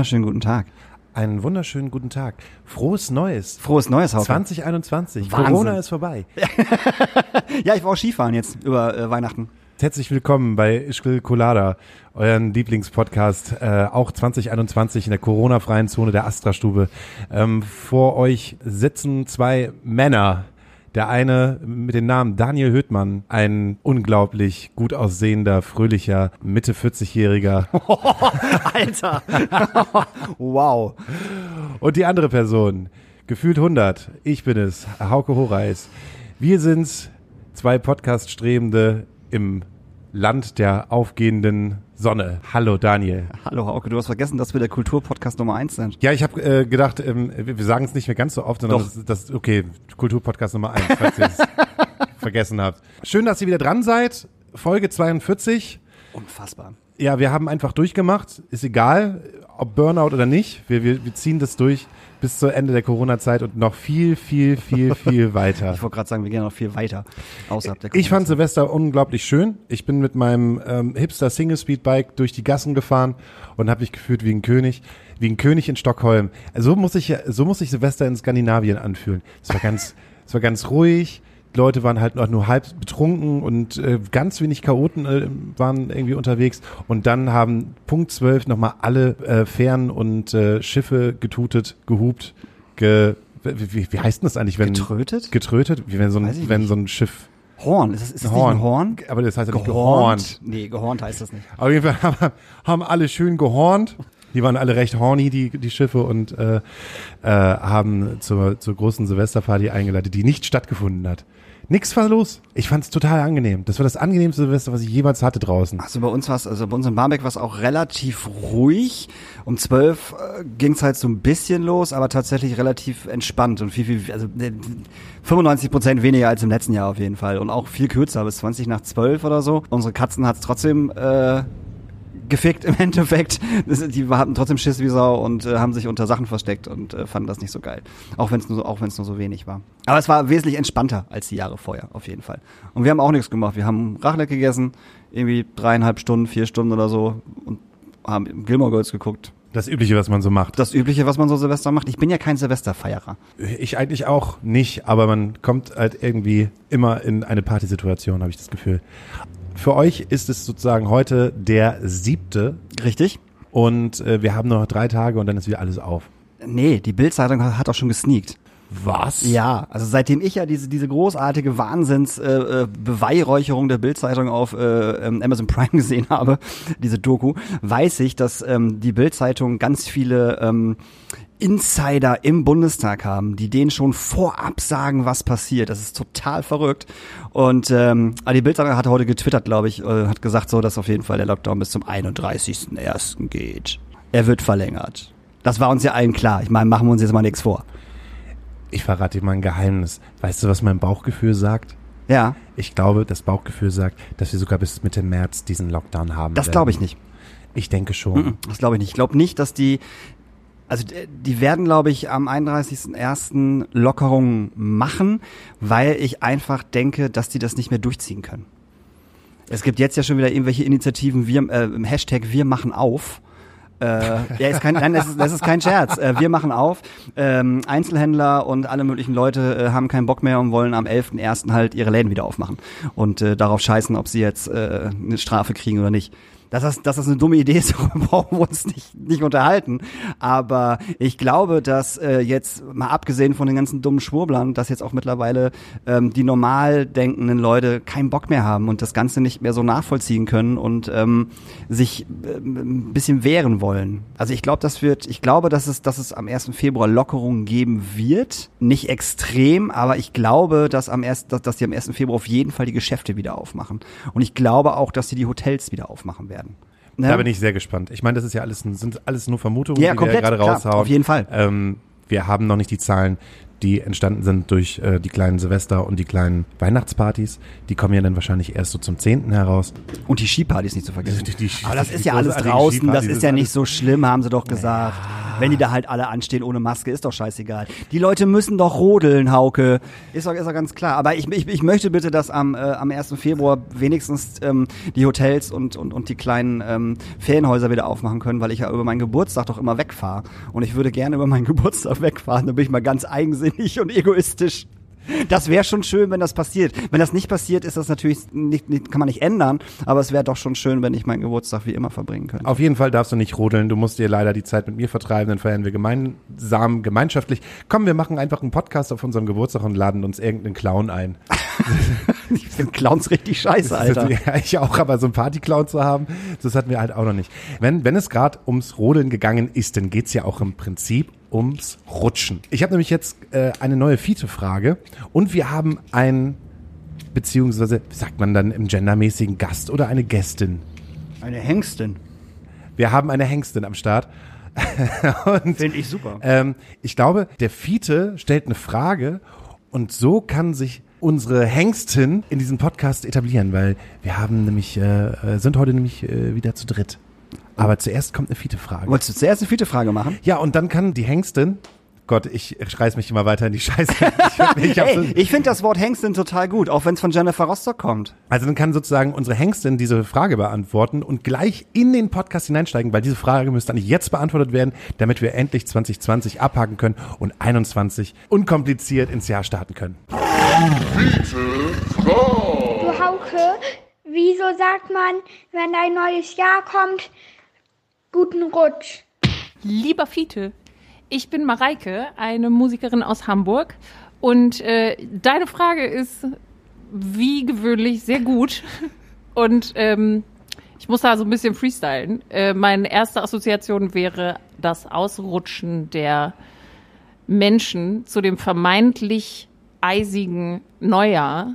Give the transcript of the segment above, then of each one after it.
wunderschönen guten Tag. Einen wunderschönen guten Tag. Frohes Neues. Frohes Neues, Hauke. 2021. Wahnsinn. Corona ist vorbei. Ja, ich war auch Skifahren jetzt über äh, Weihnachten. Herzlich willkommen bei Ischgl Colada, euren Lieblingspodcast, äh, auch 2021 in der Corona-freien Zone der Astra-Stube. Ähm, vor euch sitzen zwei Männer. Der eine mit dem Namen Daniel Höhtmann, ein unglaublich gut aussehender, fröhlicher, Mitte 40-Jähriger. Alter. wow. Und die andere Person, gefühlt 100, ich bin es, Hauke Horeis. Wir sind zwei Podcast-Strebende im Land der aufgehenden Sonne. Hallo Daniel. Hallo Hauke, du hast vergessen, dass wir der Kulturpodcast Nummer eins sind. Ja, ich habe äh, gedacht, ähm, wir wir sagen es nicht mehr ganz so oft, sondern Doch. das, das okay, Kulturpodcast Nummer eins, falls ihr es vergessen habt. Schön, dass ihr wieder dran seid. Folge 42. Unfassbar. Ja, wir haben einfach durchgemacht. Ist egal, ob Burnout oder nicht. Wir, wir, wir ziehen das durch bis zu Ende der Corona-Zeit und noch viel, viel, viel, viel weiter. Ich wollte gerade sagen, wir gehen noch viel weiter außerhalb der Ich fand Silvester unglaublich schön. Ich bin mit meinem ähm, Hipster Single Speed Bike durch die Gassen gefahren und habe mich gefühlt wie ein König, wie ein König in Stockholm. So muss ich so muss sich Silvester in Skandinavien anfühlen. Es war ganz es war ganz ruhig. Leute waren halt nur halb betrunken und äh, ganz wenig Chaoten äh, waren irgendwie unterwegs. Und dann haben Punkt 12 nochmal alle äh, Fähren und äh, Schiffe getutet, gehupt, ge, wie, wie, wie heißt denn das eigentlich, wenn Getrötet? getrötet, wie wenn so ein, wenn so ein Schiff Horn. Ist das, ist das Horn. nicht ein Horn? Aber das heißt ja nicht gehornt. Nee, gehornt heißt das nicht. Auf jeden Fall haben, haben alle schön gehornt. Die waren alle recht horny, die, die Schiffe, und äh, äh, haben zur, zur großen Silvesterparty eingeladen, die nicht stattgefunden hat. Nix war los. Ich fand es total angenehm. Das war das angenehmste Silvester, was ich jemals hatte draußen. Also bei uns war es, also bei uns in Barmbek war es auch relativ ruhig. Um zwölf äh, ging es halt so ein bisschen los, aber tatsächlich relativ entspannt und viel, viel, also äh, 95 Prozent weniger als im letzten Jahr auf jeden Fall und auch viel kürzer, bis 20 nach 12 oder so. Unsere Katzen hat es trotzdem äh, gefickt im Endeffekt. Die hatten trotzdem Schiss wie Sau und äh, haben sich unter Sachen versteckt und äh, fanden das nicht so geil. Auch wenn es nur, auch nur so wenig war. Aber es war wesentlich entspannter als die Jahre vorher, auf jeden Fall. Und wir haben auch nichts gemacht. Wir haben Raclette gegessen, irgendwie dreieinhalb Stunden, vier Stunden oder so und haben Gilmore Girls geguckt. Das Übliche, was man so macht. Das Übliche, was man so Silvester macht. Ich bin ja kein Silvesterfeierer. Ich eigentlich auch nicht, aber man kommt halt irgendwie immer in eine Partysituation, habe ich das Gefühl. Für euch ist es sozusagen heute der siebte Richtig? und äh, wir haben noch drei Tage und dann ist wieder alles auf. Nee, die Bildzeitung hat, hat auch schon gesneakt. Was? Ja, also seitdem ich ja diese, diese großartige Wahnsinns äh, äh, der Bildzeitung auf äh, ähm, Amazon Prime gesehen habe, diese Doku, weiß ich, dass ähm, die Bildzeitung ganz viele ähm, Insider im Bundestag haben, die denen schon vorab sagen, was passiert. Das ist total verrückt. Und ähm, die Bildzeitung hat heute getwittert, glaube ich, äh, hat gesagt so, dass auf jeden Fall der Lockdown bis zum 31.01. geht. Er wird verlängert. Das war uns ja allen klar. Ich meine, machen wir uns jetzt mal nichts vor. Ich verrate dir mal ein Geheimnis. Weißt du, was mein Bauchgefühl sagt? Ja, Ich glaube, das Bauchgefühl sagt, dass wir sogar bis Mitte März diesen Lockdown haben. das glaube ich nicht. Ich denke schon. Das glaube ich nicht. Ich glaube nicht, dass die, also d- die werden, glaube ich, am 31.01. Lockerungen machen, weil ich einfach denke, dass die das nicht mehr durchziehen können. Es gibt jetzt ja schon wieder irgendwelche Initiativen, wir, äh, im Hashtag wir machen auf. Äh, ja, ist kein, nein, das ist, das ist kein Scherz. Äh, wir machen auf. Ähm, Einzelhändler und alle möglichen Leute äh, haben keinen Bock mehr und wollen am 11.01. halt ihre Läden wieder aufmachen und äh, darauf scheißen, ob sie jetzt äh, eine Strafe kriegen oder nicht. Dass das, dass das eine dumme Idee ist, darüber brauchen wir uns nicht, nicht unterhalten. Aber ich glaube, dass äh, jetzt, mal abgesehen von den ganzen dummen Schwurblern, dass jetzt auch mittlerweile ähm, die normal denkenden Leute keinen Bock mehr haben und das Ganze nicht mehr so nachvollziehen können und ähm, sich ähm, ein bisschen wehren wollen. Also ich glaube, das wird, ich glaube, dass es, dass es am 1. Februar Lockerungen geben wird. Nicht extrem, aber ich glaube, dass am 1., dass, dass die am 1. Februar auf jeden Fall die Geschäfte wieder aufmachen. Und ich glaube auch, dass sie die Hotels wieder aufmachen werden. Ne? Da bin ich sehr gespannt. Ich meine, das ist ja alles, sind alles nur Vermutungen, Ja, die komplett, wir ja gerade klar, raushauen. auf jeden Fall. Ähm, wir haben noch nicht die Zahlen, die entstanden sind durch äh, die kleinen Silvester und die kleinen Weihnachtspartys. Die kommen ja dann wahrscheinlich erst so zum 10. heraus. Und die Skipartys nicht zu vergessen. Die- die- Aber das die ist ja alles draußen, das ist ja nicht so schlimm, haben sie doch gesagt. Wenn die da halt alle anstehen ohne Maske, ist doch scheißegal. Die Leute müssen doch rodeln, Hauke. Ist doch, ist doch ganz klar. Aber ich, ich, ich möchte bitte, dass am, äh, am 1. Februar wenigstens ähm, die Hotels und, und, und die kleinen ähm, Ferienhäuser wieder aufmachen können, weil ich ja über meinen Geburtstag doch immer wegfahre. Und ich würde gerne über meinen Geburtstag wegfahren. Da bin ich mal ganz eigensinnig und egoistisch. Das wäre schon schön, wenn das passiert. Wenn das nicht passiert, ist das natürlich nicht, nicht kann man nicht ändern, aber es wäre doch schon schön, wenn ich meinen Geburtstag wie immer verbringen könnte. Auf jeden Fall darfst du nicht rodeln. Du musst dir leider die Zeit mit mir vertreiben, dann feiern wir gemeinsam, gemeinschaftlich. Komm, wir machen einfach einen Podcast auf unserem Geburtstag und laden uns irgendeinen Clown ein. ich finde Clowns richtig scheiße, Alter. Ja, ich auch, aber so einen Party-Clown zu haben, das hatten wir halt auch noch nicht. Wenn, wenn es gerade ums Rodeln gegangen ist, dann geht's ja auch im Prinzip ums Rutschen. Ich habe nämlich jetzt äh, eine neue Fiete-Frage und wir haben einen, beziehungsweise, wie sagt man dann im gendermäßigen Gast oder eine Gästin? Eine Hengstin. Wir haben eine Hengstin am Start. Finde ich super. Ähm, ich glaube, der Fiete stellt eine Frage und so kann sich unsere Hengstin in diesem Podcast etablieren, weil wir haben nämlich, äh, sind heute nämlich äh, wieder zu dritt. Aber zuerst kommt eine Fiete-Frage. Wolltest du zuerst eine Fiete-Frage machen? Ja, und dann kann die Hengstin, Gott, ich reiß mich immer weiter in die Scheiße. Ich, ich, hey, ich finde das Wort Hengstin total gut, auch wenn es von Jennifer Rostock kommt. Also dann kann sozusagen unsere Hengstin diese Frage beantworten und gleich in den Podcast hineinsteigen, weil diese Frage müsste eigentlich jetzt beantwortet werden, damit wir endlich 2020 abhaken können und 21 unkompliziert ins Jahr starten können. Du Hauke, wieso sagt man, wenn ein neues Jahr kommt, guten Rutsch? Lieber Fiete, ich bin Mareike, eine Musikerin aus Hamburg. Und äh, deine Frage ist wie gewöhnlich sehr gut. Und ähm, ich muss da so ein bisschen freestylen. Äh, meine erste Assoziation wäre das Ausrutschen der Menschen zu dem vermeintlich eisigen Neujahr,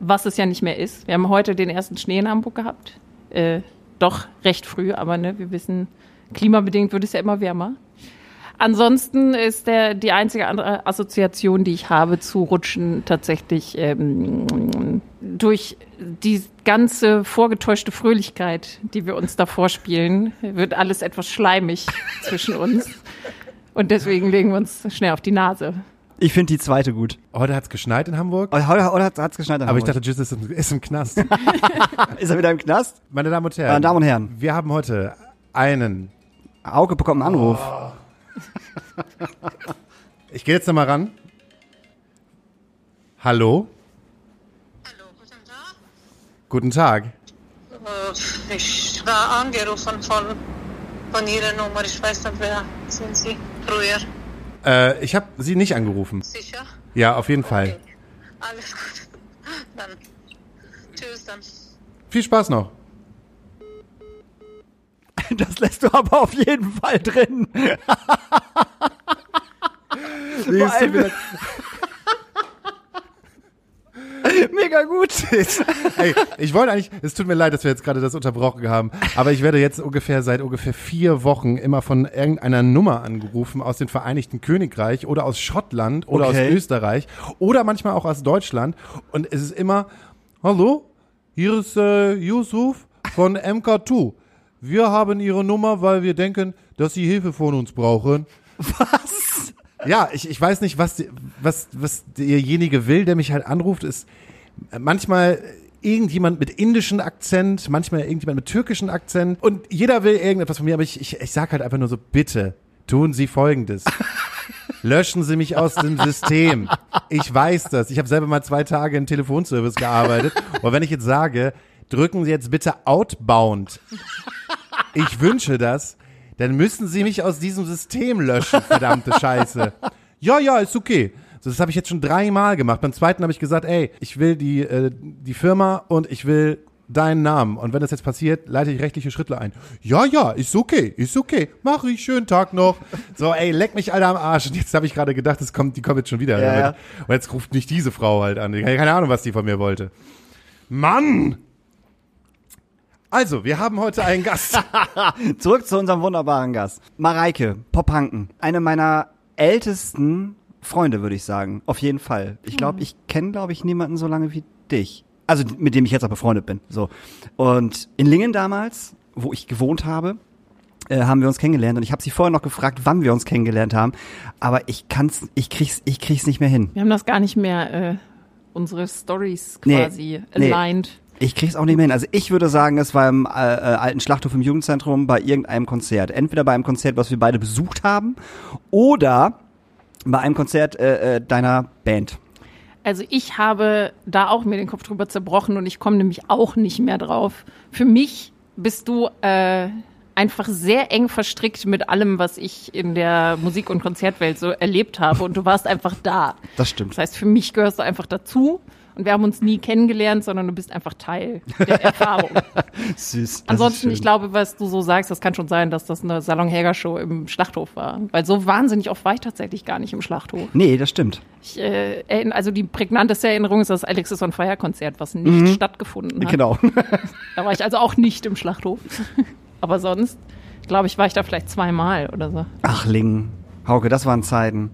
was es ja nicht mehr ist. Wir haben heute den ersten Schnee in Hamburg gehabt. Äh, doch recht früh, aber ne, wir wissen, klimabedingt wird es ja immer wärmer. Ansonsten ist der die einzige andere Assoziation, die ich habe zu Rutschen tatsächlich ähm, durch die ganze vorgetäuschte Fröhlichkeit, die wir uns da vorspielen, wird alles etwas schleimig zwischen uns. Und deswegen legen wir uns schnell auf die Nase. Ich finde die zweite gut. Heute hat's geschneit in Hamburg. Heute, heute hat es geschneit in Aber ich Hamburg. dachte, Jizz ist, im- ist im Knast. ist er wieder im Knast? Meine Damen und Herren. Meine Damen und Herren. Wir haben heute einen. Auge bekommt einen Anruf. Ich gehe jetzt nochmal ran. Hallo? Hallo, guten Tag. Guten Tag. Äh, Ich war angerufen von, von Ihrer Nummer. Ich weiß nicht, wer sind Sie früher. Äh, ich habe Sie nicht angerufen. Sicher? Ja, auf jeden Fall. Alles gut. Dann tschüss dann. Viel Spaß noch. Das lässt du aber auf jeden Fall drin. Siehst du Mega gut. Ey, ich wollte eigentlich, es tut mir leid, dass wir jetzt gerade das unterbrochen haben, aber ich werde jetzt ungefähr seit ungefähr vier Wochen immer von irgendeiner Nummer angerufen aus dem Vereinigten Königreich oder aus Schottland oder Okay. aus Österreich oder manchmal auch aus Deutschland und es ist immer, hallo, hier ist äh, Yusuf von MK2. Wir haben Ihre Nummer, weil wir denken, dass Sie Hilfe von uns brauchen. Was? Ja, ich, ich weiß nicht, was, was, was derjenige will, der mich halt anruft, ist manchmal irgendjemand mit indischem Akzent, manchmal irgendjemand mit türkischem Akzent und jeder will irgendetwas von mir, aber ich, ich, ich sag halt einfach nur so, bitte, tun Sie Folgendes. Löschen Sie mich aus dem System. Ich weiß das. Ich habe selber mal zwei Tage im Telefonservice gearbeitet. Und wenn ich jetzt sage, drücken Sie jetzt bitte Outbound. Ich wünsche das. Dann müssen Sie mich aus diesem System löschen, verdammte Scheiße. Ja, ja, ist okay. So, das habe ich jetzt schon dreimal gemacht. Beim zweiten habe ich gesagt, ey, ich will die, äh, die Firma und ich will deinen Namen. Und wenn das jetzt passiert, leite ich rechtliche Schritte ein. Ja, ja, ist okay, ist okay. Mach ich, schönen Tag noch. So, ey, leck mich Alter am Arsch. Und jetzt habe ich gerade gedacht, es kommt, die kommt jetzt schon wieder. Ja, damit. Und jetzt ruft mich diese Frau halt an. Ich habe keine Ahnung, was die von mir wollte. Mann! Also, wir haben heute einen Gast. Zurück zu unserem wunderbaren Gast. Mareike Pophanken. Eine meiner ältesten Freunde, würde ich sagen. Auf jeden Fall. Ich glaube, ich kenne, glaube ich, niemanden so lange wie dich. Also mit dem ich jetzt auch befreundet bin. So. Und in Lingen damals, wo ich gewohnt habe, äh, haben wir uns kennengelernt und ich habe sie vorher noch gefragt, wann wir uns kennengelernt haben, aber ich kann's, ich krieg's, ich krieg's nicht mehr hin. Wir haben das gar nicht mehr, äh, unsere Stories Nee, quasi nee. aligned. Ich krieg's auch nicht mehr hin. Also ich würde sagen, es war im äh, äh, alten Schlachthof im Jugendzentrum bei irgendeinem Konzert. Entweder bei einem Konzert, was wir beide besucht haben, oder bei einem Konzert äh, äh, deiner Band. Also ich habe da auch mir den Kopf drüber zerbrochen und ich komme nämlich auch nicht mehr drauf. Für mich bist du äh, einfach sehr eng verstrickt mit allem, was ich in der Musik- und Konzertwelt so erlebt habe und du warst einfach da. Das stimmt. Das heißt, für mich gehörst du einfach dazu und wir haben uns nie kennengelernt, sondern du bist einfach Teil der Erfahrung. Süß. das Ansonsten, ist ich glaube, was du so sagst, das kann schon sein, dass das eine Salon-Häger-Show im Schlachthof war. Weil so wahnsinnig oft war ich tatsächlich gar nicht im Schlachthof. Nee, das stimmt. Ich, äh, also die prägnanteste Erinnerung ist das Alexis on Fire Konzert, was nicht stattgefunden hat. Genau. Da war ich also auch nicht im Schlachthof. Aber sonst, glaube, ich war ich da vielleicht zweimal oder so. Ach, Lingen. Hauke, das waren Zeiten.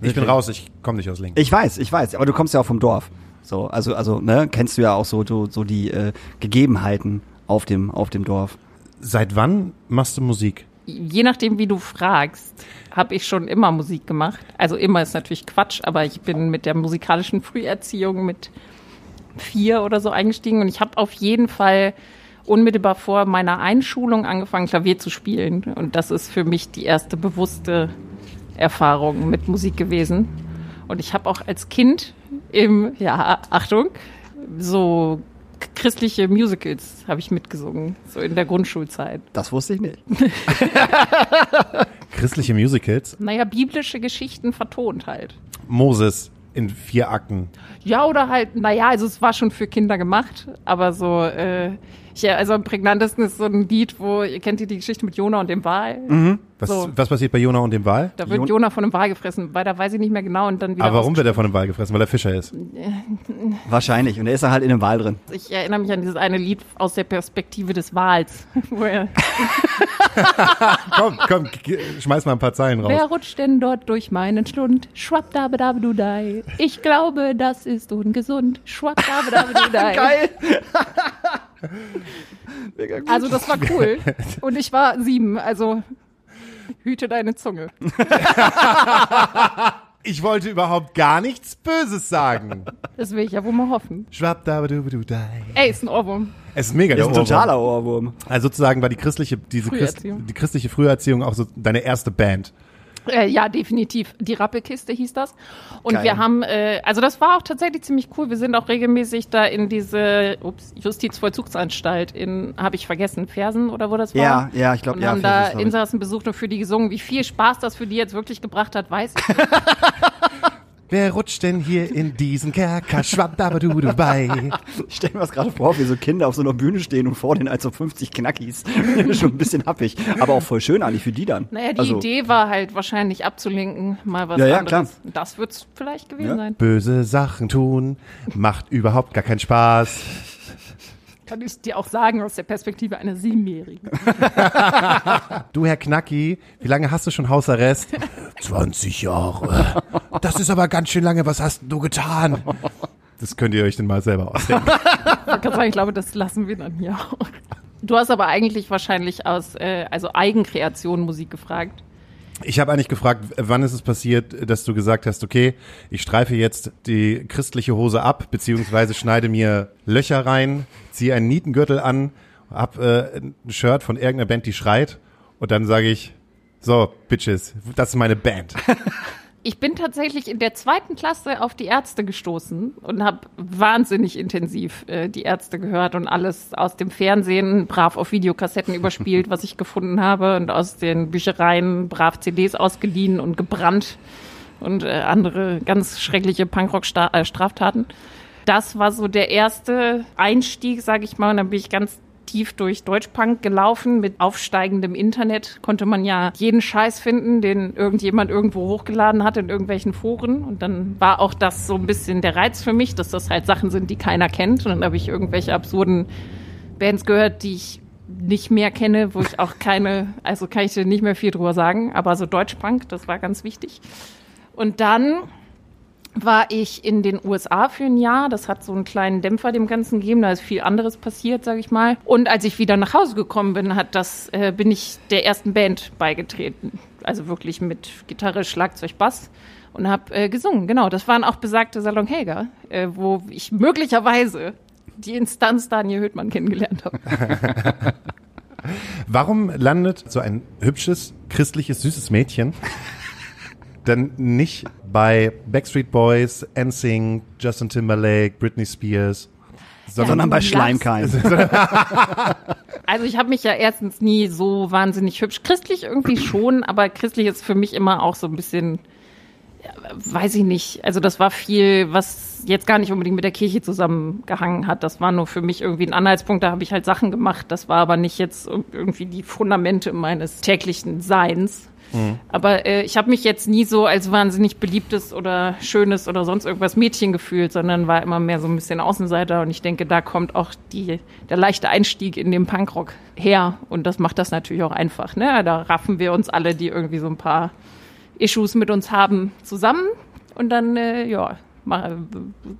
Ich bin raus, ich komme nicht aus Lingen. Ich weiß, ich weiß, aber du kommst ja auch vom Dorf. So, also, also, ne, kennst du ja auch so, so, so die äh, Gegebenheiten auf dem, auf dem Dorf. Seit wann machst du Musik? Je nachdem, wie du fragst, habe ich schon immer Musik gemacht. Also immer ist natürlich Quatsch, aber ich bin mit der musikalischen Früherziehung mit vier oder so eingestiegen und ich habe auf jeden Fall unmittelbar vor meiner Einschulung angefangen, Klavier zu spielen. Und das ist für mich die erste bewusste Erfahrung mit Musik gewesen. Und ich habe auch als Kind im, ja, Achtung, so christliche Musicals habe ich mitgesungen, so in der Grundschulzeit. Das wusste ich nicht. Christliche Musicals? Naja, biblische Geschichten vertont halt. Moses in vier Akten. Ja, oder halt, naja, also es war schon für Kinder gemacht, aber so, äh, ja, also am prägnantesten ist so ein Lied, wo, ihr kennt ihr die Geschichte mit Jona und dem Wal? Was, So. was passiert bei Jona und dem Wal? Da wird Jon- Jona von einem Wal gefressen, weil da weiß ich nicht mehr genau und dann wieder Aber warum wird er von dem Wal gefressen? Weil er Fischer ist. Wahrscheinlich. Und er ist da halt in einem Wal drin. Ich erinnere mich an dieses eine Lied aus der Perspektive des Wals, wo er, komm, komm, schmeiß mal ein paar Zeilen raus. wer rutscht denn dort durch meinen Schlund? Schwappdabedabedudei. Ich glaube, das ist ungesund. Schwappdabedabedudei. Geil. Also das war cool. Und ich war sieben, also hüte deine Zunge. Ich wollte überhaupt gar nichts Böses sagen. Das will ich ja wohl mal hoffen. Schwappdabadubadudai. Ey, ist ein Ohrwurm. Es ist mega Das der ist ein Ohrwurm. totaler Ohrwurm. Also sozusagen war die christliche, diese Christ, Früherziehung. die christliche Früherziehung auch so deine erste Band. Äh, ja, definitiv. Die Rappelkiste hieß das. Und Geil. wir haben, äh, also das war auch tatsächlich ziemlich cool. Wir sind auch regelmäßig da in diese ups, Justizvollzugsanstalt in, habe ich vergessen, Fersen oder wo das war? Ja, ja, ich glaube, Und ja. haben Fersen, da. Insassen besucht und für die gesungen. Wie viel Spaß das für die jetzt wirklich gebracht hat, weiß ich nicht. Wer rutscht denn hier in diesen Kerker? Schwappdabadudubai. Ich stell mir das gerade vor, wie so Kinder auf so einer Bühne stehen und vor denen als so 50 Knackis. Schon ein bisschen happig. Aber auch voll schön eigentlich für die dann. Naja, die Also, Idee war halt wahrscheinlich abzulenken, mal was Ja, ja, anderes. Das wird's vielleicht gewesen Ja. sein. Böse Sachen tun macht überhaupt gar keinen Spaß. Kann ich dir auch sagen aus der Perspektive einer Siebenjährigen. Du, Herr Knacki, wie lange hast du schon Hausarrest? 20 Jahre. Das ist aber ganz schön lange. Was hast du getan? Das könnt ihr euch denn mal selber ausdenken. Ich glaube, das lassen wir dann hier auch. Du hast aber eigentlich wahrscheinlich aus äh, also Eigenkreation Musik gefragt. Ich habe eigentlich gefragt, wann ist es passiert, dass du gesagt hast, okay, ich streife jetzt die christliche Hose ab, beziehungsweise schneide mir Löcher rein, ziehe einen Nietengürtel an, hab äh, ein Shirt von irgendeiner Band, die schreit, und dann sage ich, so, Bitches, das ist meine Band. Ich bin tatsächlich in der zweiten Klasse auf die Ärzte gestoßen und habe wahnsinnig intensiv äh, die Ärzte gehört und alles aus dem Fernsehen brav auf Videokassetten überspielt, was ich gefunden habe und aus den Büchereien brav CDs ausgeliehen und gebrannt und äh, andere ganz schreckliche Punkrock-Straftaten. Das war so der erste Einstieg, sage ich mal, und dann bin ich ganz tief durch Deutschpunk gelaufen. Mit aufsteigendem Internet konnte man ja jeden Scheiß finden, den irgendjemand irgendwo hochgeladen hat in irgendwelchen Foren. Und dann war auch das so ein bisschen der Reiz für mich, dass das halt Sachen sind, die keiner kennt. Und dann habe ich irgendwelche absurden Bands gehört, die ich nicht mehr kenne, wo ich auch keine, also kann ich dir nicht mehr viel drüber sagen, aber so Deutschpunk, das war ganz wichtig. Und dann war ich in den USA für ein Jahr. Das hat so einen kleinen Dämpfer dem Ganzen gegeben. Da ist viel anderes passiert, sage ich mal. Und als ich wieder nach Hause gekommen bin, hat das, äh, bin ich der ersten Band beigetreten. Also wirklich mit Gitarre, Schlagzeug, Bass und habe äh, gesungen. Genau, das waren auch besagte Salon Helga, äh, wo ich möglicherweise die Instanz Daniel Höhtmann kennengelernt habe. Warum landet so ein hübsches, christliches, süßes Mädchen dann nicht bei Backstreet Boys, NSYNC, Justin Timberlake, Britney Spears, Sondern bei du Schleimkeim. Also ich habe mich ja erstens nie so wahnsinnig hübsch. Christlich irgendwie schon, aber christlich ist für mich immer auch so ein bisschen, ja, weiß ich nicht. Also das war viel, was jetzt gar nicht unbedingt mit der Kirche zusammengehangen hat. Das war nur für mich irgendwie ein Anhaltspunkt. Da habe ich halt Sachen gemacht. Das war aber nicht jetzt irgendwie die Fundamente meines täglichen Seins. Aber äh, ich habe mich jetzt nie so als wahnsinnig beliebtes oder schönes oder sonst irgendwas Mädchen gefühlt, sondern war immer mehr so ein bisschen Außenseiter. Und ich denke, da kommt auch die, der leichte Einstieg in den Punkrock her. Und das macht das natürlich auch einfach. Ne? Da raffen wir uns alle, die irgendwie so ein paar Issues mit uns haben, zusammen. Und dann, äh, ja, mal,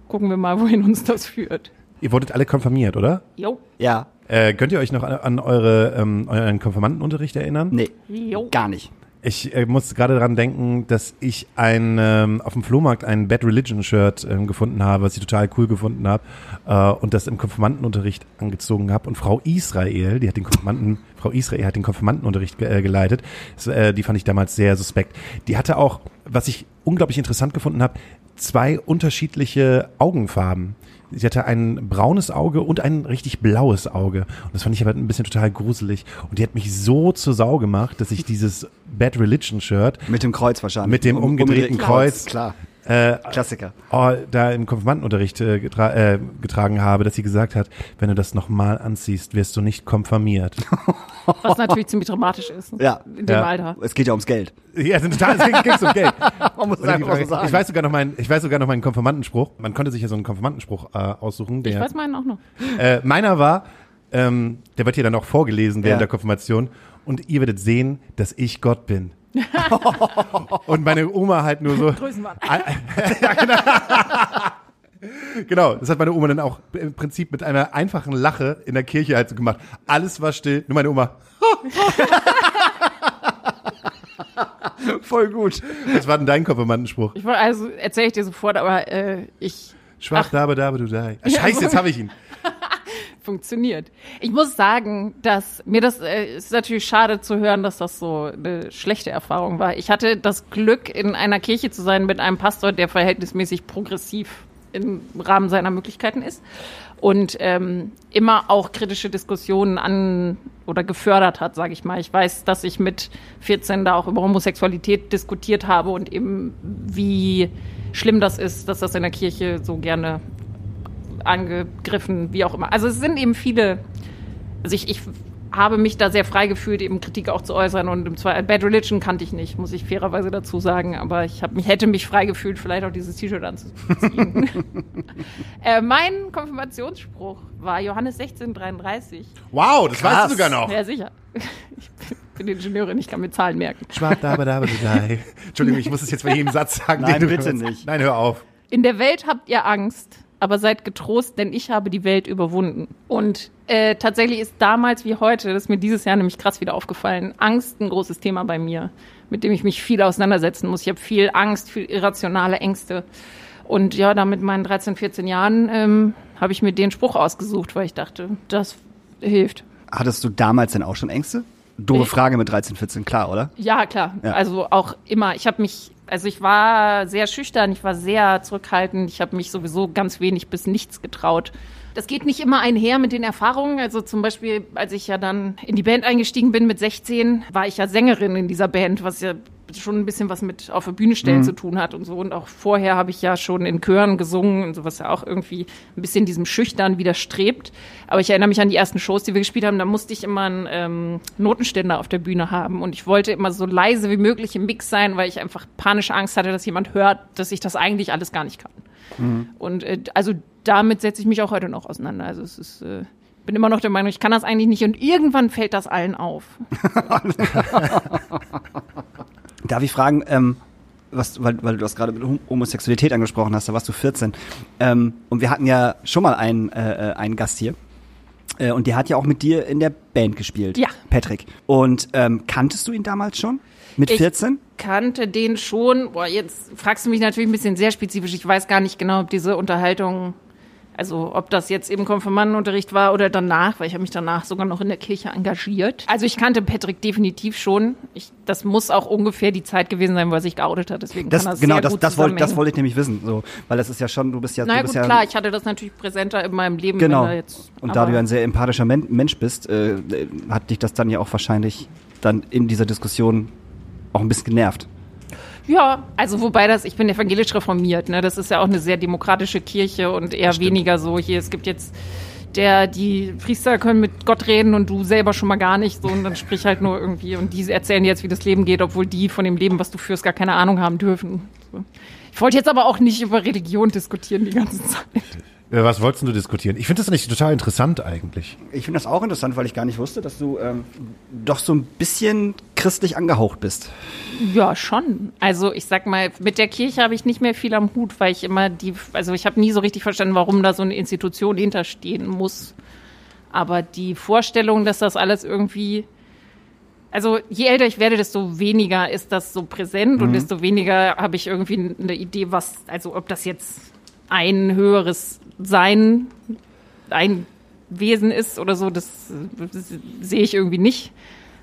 gucken wir mal, wohin uns das führt. Ihr wurdet alle konfirmiert, oder? Jo, Ja, Äh, könnt ihr euch noch an, an eure, ähm, euren Konfirmandenunterricht erinnern? nee, jo. gar nicht. Ich äh, muss gerade daran denken, dass ich ein, ähm, auf dem Flohmarkt ein Bad Religion Shirt ähm, gefunden habe, was ich total cool gefunden habe äh, und das im Konfirmandenunterricht angezogen habe. Und Frau Israel, die hat den Konfirmanden, Frau Israel hat den Konfirmandenunterricht ge äh, geleitet. Das, äh, die fand ich damals sehr suspekt. Die hatte auch, was ich unglaublich interessant gefunden habe, zwei unterschiedliche Augenfarben. Sie hatte ein braunes Auge und ein richtig blaues Auge. Und das fand ich aber ein bisschen total gruselig. Und die hat mich so zur Sau gemacht, dass ich dieses Bad Religion Shirt Mit dem Kreuz wahrscheinlich. Mit dem Um- umgedrehten Kreuz. Klar, äh, Klassiker. oh, da im Konfirmandenunterricht äh, getra äh, getragen habe, dass sie gesagt hat, wenn du das nochmal anziehst, wirst du nicht konfirmiert. Was natürlich ziemlich dramatisch ist. Ja. In dem Ja. Alter. Es geht ja ums Geld. ja, total, es ging ging's um Geld. Man muss so Frage, sagen. ich weiß sogar noch meinen, ich weiß sogar noch meinen Konfirmandenspruch. Man konnte sich ja so einen Konfirmandenspruch äh, aussuchen. Ich Der, weiß meinen auch noch. äh, meiner war, ähm, der wird hier dann auch vorgelesen während Ja. der Konfirmation. Und ihr werdet sehen, dass ich Gott bin. und meine Oma halt nur so. Größenwahn. ja, genau. genau, das hat meine Oma dann auch im Prinzip mit einer einfachen Lache in der Kirche halt so gemacht. Alles war still, nur meine Oma. Voll gut. Was war denn dein Konfirmandenspruch? Ich wollte, also erzähle ich dir sofort, aber äh, ich Schwach, Ach. dabe, dabe, du dai. Ah, Scheiße, jetzt habe ich ihn. Funktioniert. Ich muss sagen, dass mir das äh, ist natürlich schade zu hören, dass das so eine schlechte Erfahrung war. Ich hatte das Glück, in einer Kirche zu sein mit einem Pastor, der verhältnismäßig progressiv im Rahmen seiner Möglichkeiten ist und ähm, immer auch kritische Diskussionen an oder gefördert hat, sage ich mal. Ich weiß, dass ich mit 14 da auch über Homosexualität diskutiert habe und eben wie schlimm das ist, dass das in der Kirche so gerne angegriffen, wie auch immer. Also es sind eben viele, also ich, ich habe mich da sehr frei gefühlt, eben Kritik auch zu äußern und im Zweifel, Bad Religion kannte ich nicht, muss ich fairerweise dazu sagen, aber ich habe mich, hätte mich frei gefühlt, vielleicht auch dieses T-Shirt anzuziehen. äh, mein Konfirmationsspruch war Johannes 1633. Wow, das Krass. weißt du sogar noch. Ja, sicher. Ich bin Ingenieurin, ich kann mir Zahlen merken. Entschuldigung, ich muss es jetzt bei jedem Satz sagen. Nein, den du- bitte nicht. Nein, hör auf. In der Welt habt ihr Angst, aber seid getrost, denn ich habe die Welt überwunden. Und äh, tatsächlich ist damals wie heute, das ist mir dieses Jahr nämlich krass wieder aufgefallen, Angst ein großes Thema bei mir, mit dem ich mich viel auseinandersetzen muss. Ich habe viel Angst, viel irrationale Ängste. Und ja, da mit meinen 13, 14 Jahren ähm, habe ich mir den Spruch ausgesucht, weil ich dachte, das hilft. Hattest du damals denn auch schon Ängste? Doofe Frage mit 13, 14, klar, oder? Ja, klar. Ja. Also auch immer. Ich habe mich, also ich war sehr schüchtern, ich war sehr zurückhaltend, ich habe mich sowieso ganz wenig bis nichts getraut. Das geht nicht immer einher mit den Erfahrungen. Also zum Beispiel, als ich ja dann in die Band eingestiegen bin mit 16, war ich ja Sängerin in dieser Band, was ja schon ein bisschen was mit auf der Bühne stellen zu tun hat und so. Und auch vorher habe ich ja schon in Chören gesungen und so, was ja auch irgendwie ein bisschen diesem Schüchtern widerstrebt. Aber ich erinnere mich an die ersten Shows, die wir gespielt haben, da musste ich immer einen ähm, Notenständer auf der Bühne haben. Und ich wollte immer so leise wie möglich im Mix sein, weil ich einfach panische Angst hatte, dass jemand hört, dass ich das eigentlich alles gar nicht kann. Und äh, also damit setze ich mich auch heute noch auseinander. Also es ist, äh, bin immer noch der Meinung, ich kann das eigentlich nicht und irgendwann fällt das allen auf. Darf ich fragen, ähm, was, weil, weil du das gerade mit Hom- Homosexualität angesprochen hast, da warst du 14. Ähm, und wir hatten ja schon mal einen, äh, äh, einen Gast hier. Äh, und der hat ja auch mit dir in der Band gespielt. Ja. Patrick. Und ähm, kanntest du ihn damals schon? Mit Ich 14? kannte den schon. Boah, jetzt fragst du mich natürlich ein bisschen sehr spezifisch. Ich weiß gar nicht genau, ob diese Unterhaltung, also ob das jetzt eben Konfirmandenunterricht war oder danach, weil ich habe mich danach sogar noch in der Kirche engagiert. Also ich kannte Patrick definitiv schon. Ich, das muss auch ungefähr die Zeit gewesen sein, wo er sich geoutet hat. Deswegen Das, kann das genau, sehr das, gut das, wollte, das wollte ich nämlich wissen. So, weil das ist ja schon, du bist ja, Na du bist gut, ja klar, ich hatte das natürlich präsenter in meinem Leben. Genau. Wenn jetzt, Und da du ja ein sehr empathischer Men Mensch bist, äh, hat dich das dann ja auch wahrscheinlich dann in dieser Diskussion auch ein bisschen genervt. Ja, also wobei das, ich bin evangelisch reformiert, ne? Das ist ja auch eine sehr demokratische Kirche und eher weniger so hier, es gibt jetzt der, die Priester können mit Gott reden und du selber schon mal gar nicht so und dann sprich halt nur irgendwie und die erzählen jetzt, wie das Leben geht, obwohl die von dem Leben, was du führst, gar keine Ahnung haben dürfen. So. Ich wollte jetzt aber auch nicht über Religion diskutieren die ganze Zeit. Äh, Was wolltest du diskutieren? Ich finde das nicht total interessant eigentlich. Ich finde das auch interessant, weil ich gar nicht wusste, dass du ähm, doch so ein bisschen christlich angehaucht bist. Ja, schon. Also ich sag mal, mit der Kirche habe ich nicht mehr viel am Hut, weil ich immer die, also ich habe nie so richtig verstanden, warum da so eine Institution hinterstehen muss. Aber die Vorstellung, dass das alles irgendwie, also je älter ich werde, desto weniger ist das so präsent und desto weniger habe ich irgendwie eine Idee, was, also ob das jetzt ein höheres Sein, ein Wesen ist oder so, das, das sehe ich irgendwie nicht.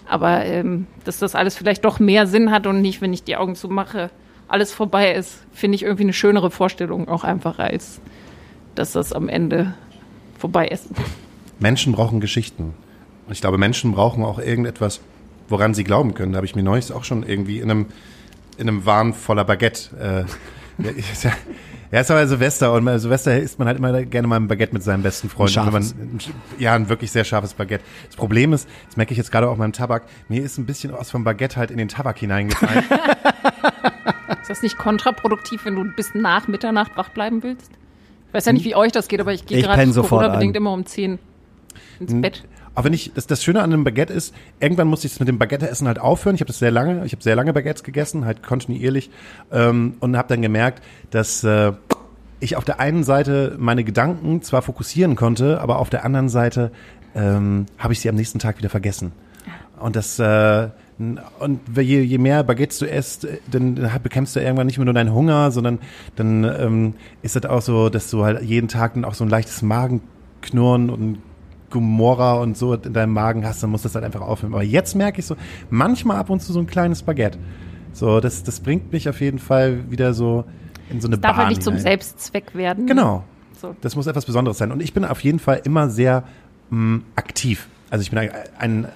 Aber ähm, dass das alles vielleicht doch mehr Sinn hat und nicht, wenn ich die Augen zumache, alles vorbei ist, finde ich irgendwie eine schönere Vorstellung auch einfach, als dass das am Ende vorbei ist. Menschen brauchen Geschichten. Und ich glaube, Menschen brauchen auch irgendetwas, woran sie glauben können. Da habe ich mir neulich auch schon irgendwie in einem, in einem Wahn voller Baguette. Äh, ja, ist aber Silvester und bei Silvester isst man halt immer gerne mal ein Baguette mit seinen besten Freunden. Ein Wenn man, ja, ein wirklich sehr scharfes Baguette. Das Problem ist, das merke ich jetzt gerade auch beim Tabak, mir ist ein bisschen was vom Baguette halt in den Tabak hineingefallen. Ist das nicht kontraproduktiv, wenn du bis nach Mitternacht wach bleiben willst? Ich weiß ja nicht, wie euch das geht, aber ich gehe Ich gerade penn sofort Corona-bedingt immer um 10 ins Hm. Bett. Aber wenn ich, das, das Schöne an einem Baguette ist, irgendwann musste ich es mit dem Baguette-Essen halt aufhören. Ich habe das sehr lange, ich habe sehr lange Baguettes gegessen, halt kontinuierlich ähm, und habe dann gemerkt, dass äh, ich auf der einen Seite meine Gedanken zwar fokussieren konnte, aber auf der anderen Seite ähm, habe ich sie am nächsten Tag wieder vergessen. Und das äh, und je, je mehr Baguettes du isst, dann, dann bekämpfst du irgendwann nicht mehr nur deinen Hunger, sondern dann ähm, ist das auch so, dass du halt jeden Tag dann auch so ein leichtes Magenknurren und Gomorra und so in deinem Magen hast, dann musst du das halt einfach aufhören. Aber jetzt merke ich so, manchmal ab und zu so ein kleines Baguette. So, das, das bringt mich auf jeden Fall wieder so in so eine Darf Bahn halt nicht zum hinein. Selbstzweck werden. Genau. So. Das muss etwas Besonderes sein. Und ich bin auf jeden Fall immer sehr mh, aktiv. Also ich bin ein, ein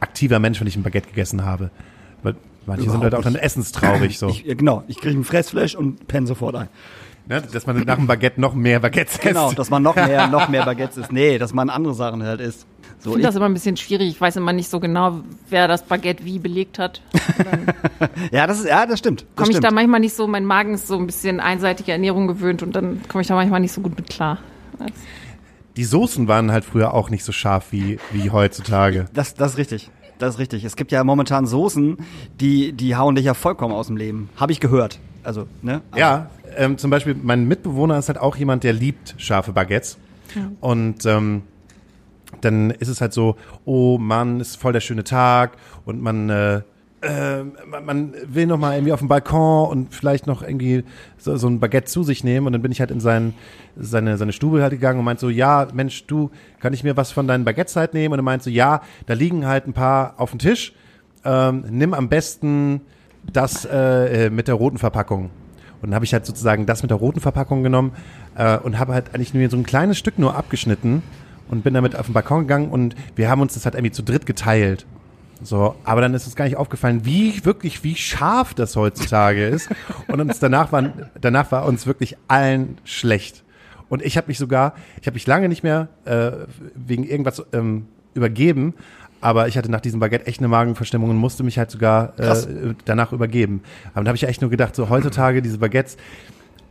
aktiver Mensch, wenn ich ein Baguette gegessen habe. Weil manche sind Überhaupt halt auch dann essenstraurig so. Ich, genau, ich kriege ein Fressflash und penne sofort ein. Ne? Dass man nach dem Baguette noch mehr Baguettes Genau, isst. dass man noch mehr, noch mehr Baguettes isst. Nee, dass man andere Sachen halt isst. Ich So, finde ich, das immer ein bisschen schwierig. Ich weiß immer nicht so genau, wer das Baguette wie belegt hat. ja, das ist, ja, das stimmt. Komme ich da manchmal nicht so, mein Magen ist so ein bisschen einseitige Ernährung gewöhnt und dann komme ich da manchmal nicht so gut mit klar. Die Soßen waren halt früher auch nicht so scharf wie, wie heutzutage. Das, das ist richtig. Das ist richtig. Es gibt ja momentan Soßen, die, die hauen dich ja vollkommen aus dem Leben. Habe ich gehört. Also, ne? Aber- Ja, ähm, zum Beispiel mein Mitbewohner ist halt auch jemand, der liebt scharfe Baguettes. Und ähm, dann ist es halt so, oh Mann, ist voll der schöne Tag und man, äh, äh, man, will noch mal irgendwie auf dem Balkon und vielleicht noch irgendwie so, so ein Baguette zu sich nehmen und dann bin ich halt in sein, seine, seine Stube halt gegangen und meinte so, ja, Mensch, du, kann ich mir was von deinen Baguettes halt nehmen? Und er meinte so, ja, da liegen halt ein paar auf dem Tisch, ähm, nimm am besten das äh, äh, mit der roten Verpackung. Und dann habe ich halt sozusagen das mit der roten Verpackung genommen äh, und habe halt eigentlich nur so ein kleines Stück nur abgeschnitten und bin damit auf den Balkon gegangen und wir haben uns das halt irgendwie zu dritt geteilt. So, aber dann ist uns gar nicht aufgefallen, wie wirklich, wie scharf das heutzutage ist. Und uns danach war, danach war uns wirklich allen schlecht. Und ich habe mich sogar, ich habe mich lange nicht mehr äh, wegen irgendwas ähm, übergeben, aber ich hatte nach diesem Baguette echt eine Magenverstimmung und musste mich halt sogar äh, danach übergeben. Aber da habe ich echt nur gedacht, so heutzutage diese Baguettes,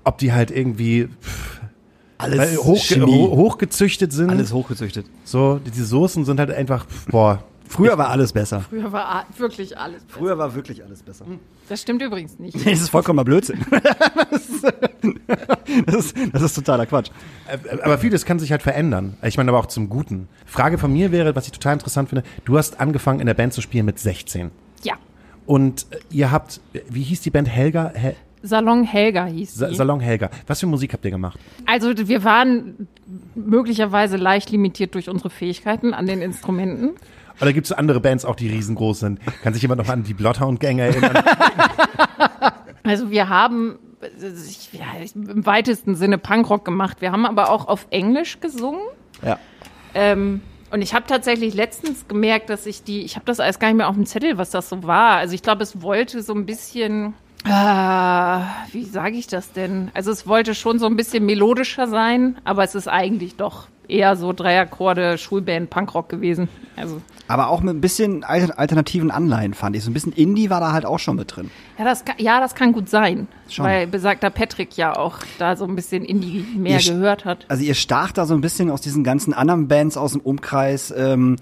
ob die halt irgendwie pff, Alles hochge hochgezüchtet sind. Alles hochgezüchtet. So, diese Soßen sind halt einfach, pff, boah, Früher war alles besser. Früher war wirklich alles. besser. Früher war wirklich alles besser. Das stimmt übrigens nicht. Nee, das ist vollkommener Blödsinn. Das ist, das ist, das ist totaler Quatsch. Äh, Aber vieles kann sich halt verändern. Ich meine aber auch zum Guten. Frage von mir wäre, was ich total interessant finde, du hast angefangen in der Band zu spielen mit 16. Ja. Und äh, ihr habt, wie hieß die Band Helga? Hel Salon Helga hieß Sa die. Salon Helga. Was für Musik habt ihr gemacht? Also wir waren möglicherweise leicht limitiert durch unsere Fähigkeiten an den Instrumenten. Oder gibt es andere Bands auch, die riesengroß sind? Kann sich jemand noch an die Bloodhound Gang erinnern? Also wir haben ich- ja, im weitesten Sinne Punkrock gemacht. Wir haben aber auch auf Englisch gesungen. Ja. Ähm, und ich habe tatsächlich letztens gemerkt, dass ich die, ich habe das alles gar nicht mehr auf dem Zettel, was das so war. Also ich glaube, es wollte so ein bisschen, ah, wie sage ich das denn? Also es wollte schon so ein bisschen melodischer sein, aber es ist eigentlich doch eher so Dreiakkorde Schulband Punkrock gewesen. Also Aber auch mit ein bisschen alter- alternativen Anleihen fand ich. So ein bisschen Indie war da halt auch schon mit drin. ja, das kann, ja, das kann gut sein, Schon. weil besagter Patrick ja auch da so ein bisschen Indie mehr Ihr gehört hat. Also ihr stach da so ein bisschen aus diesen ganzen anderen Bands aus dem Umkreis. Ähm,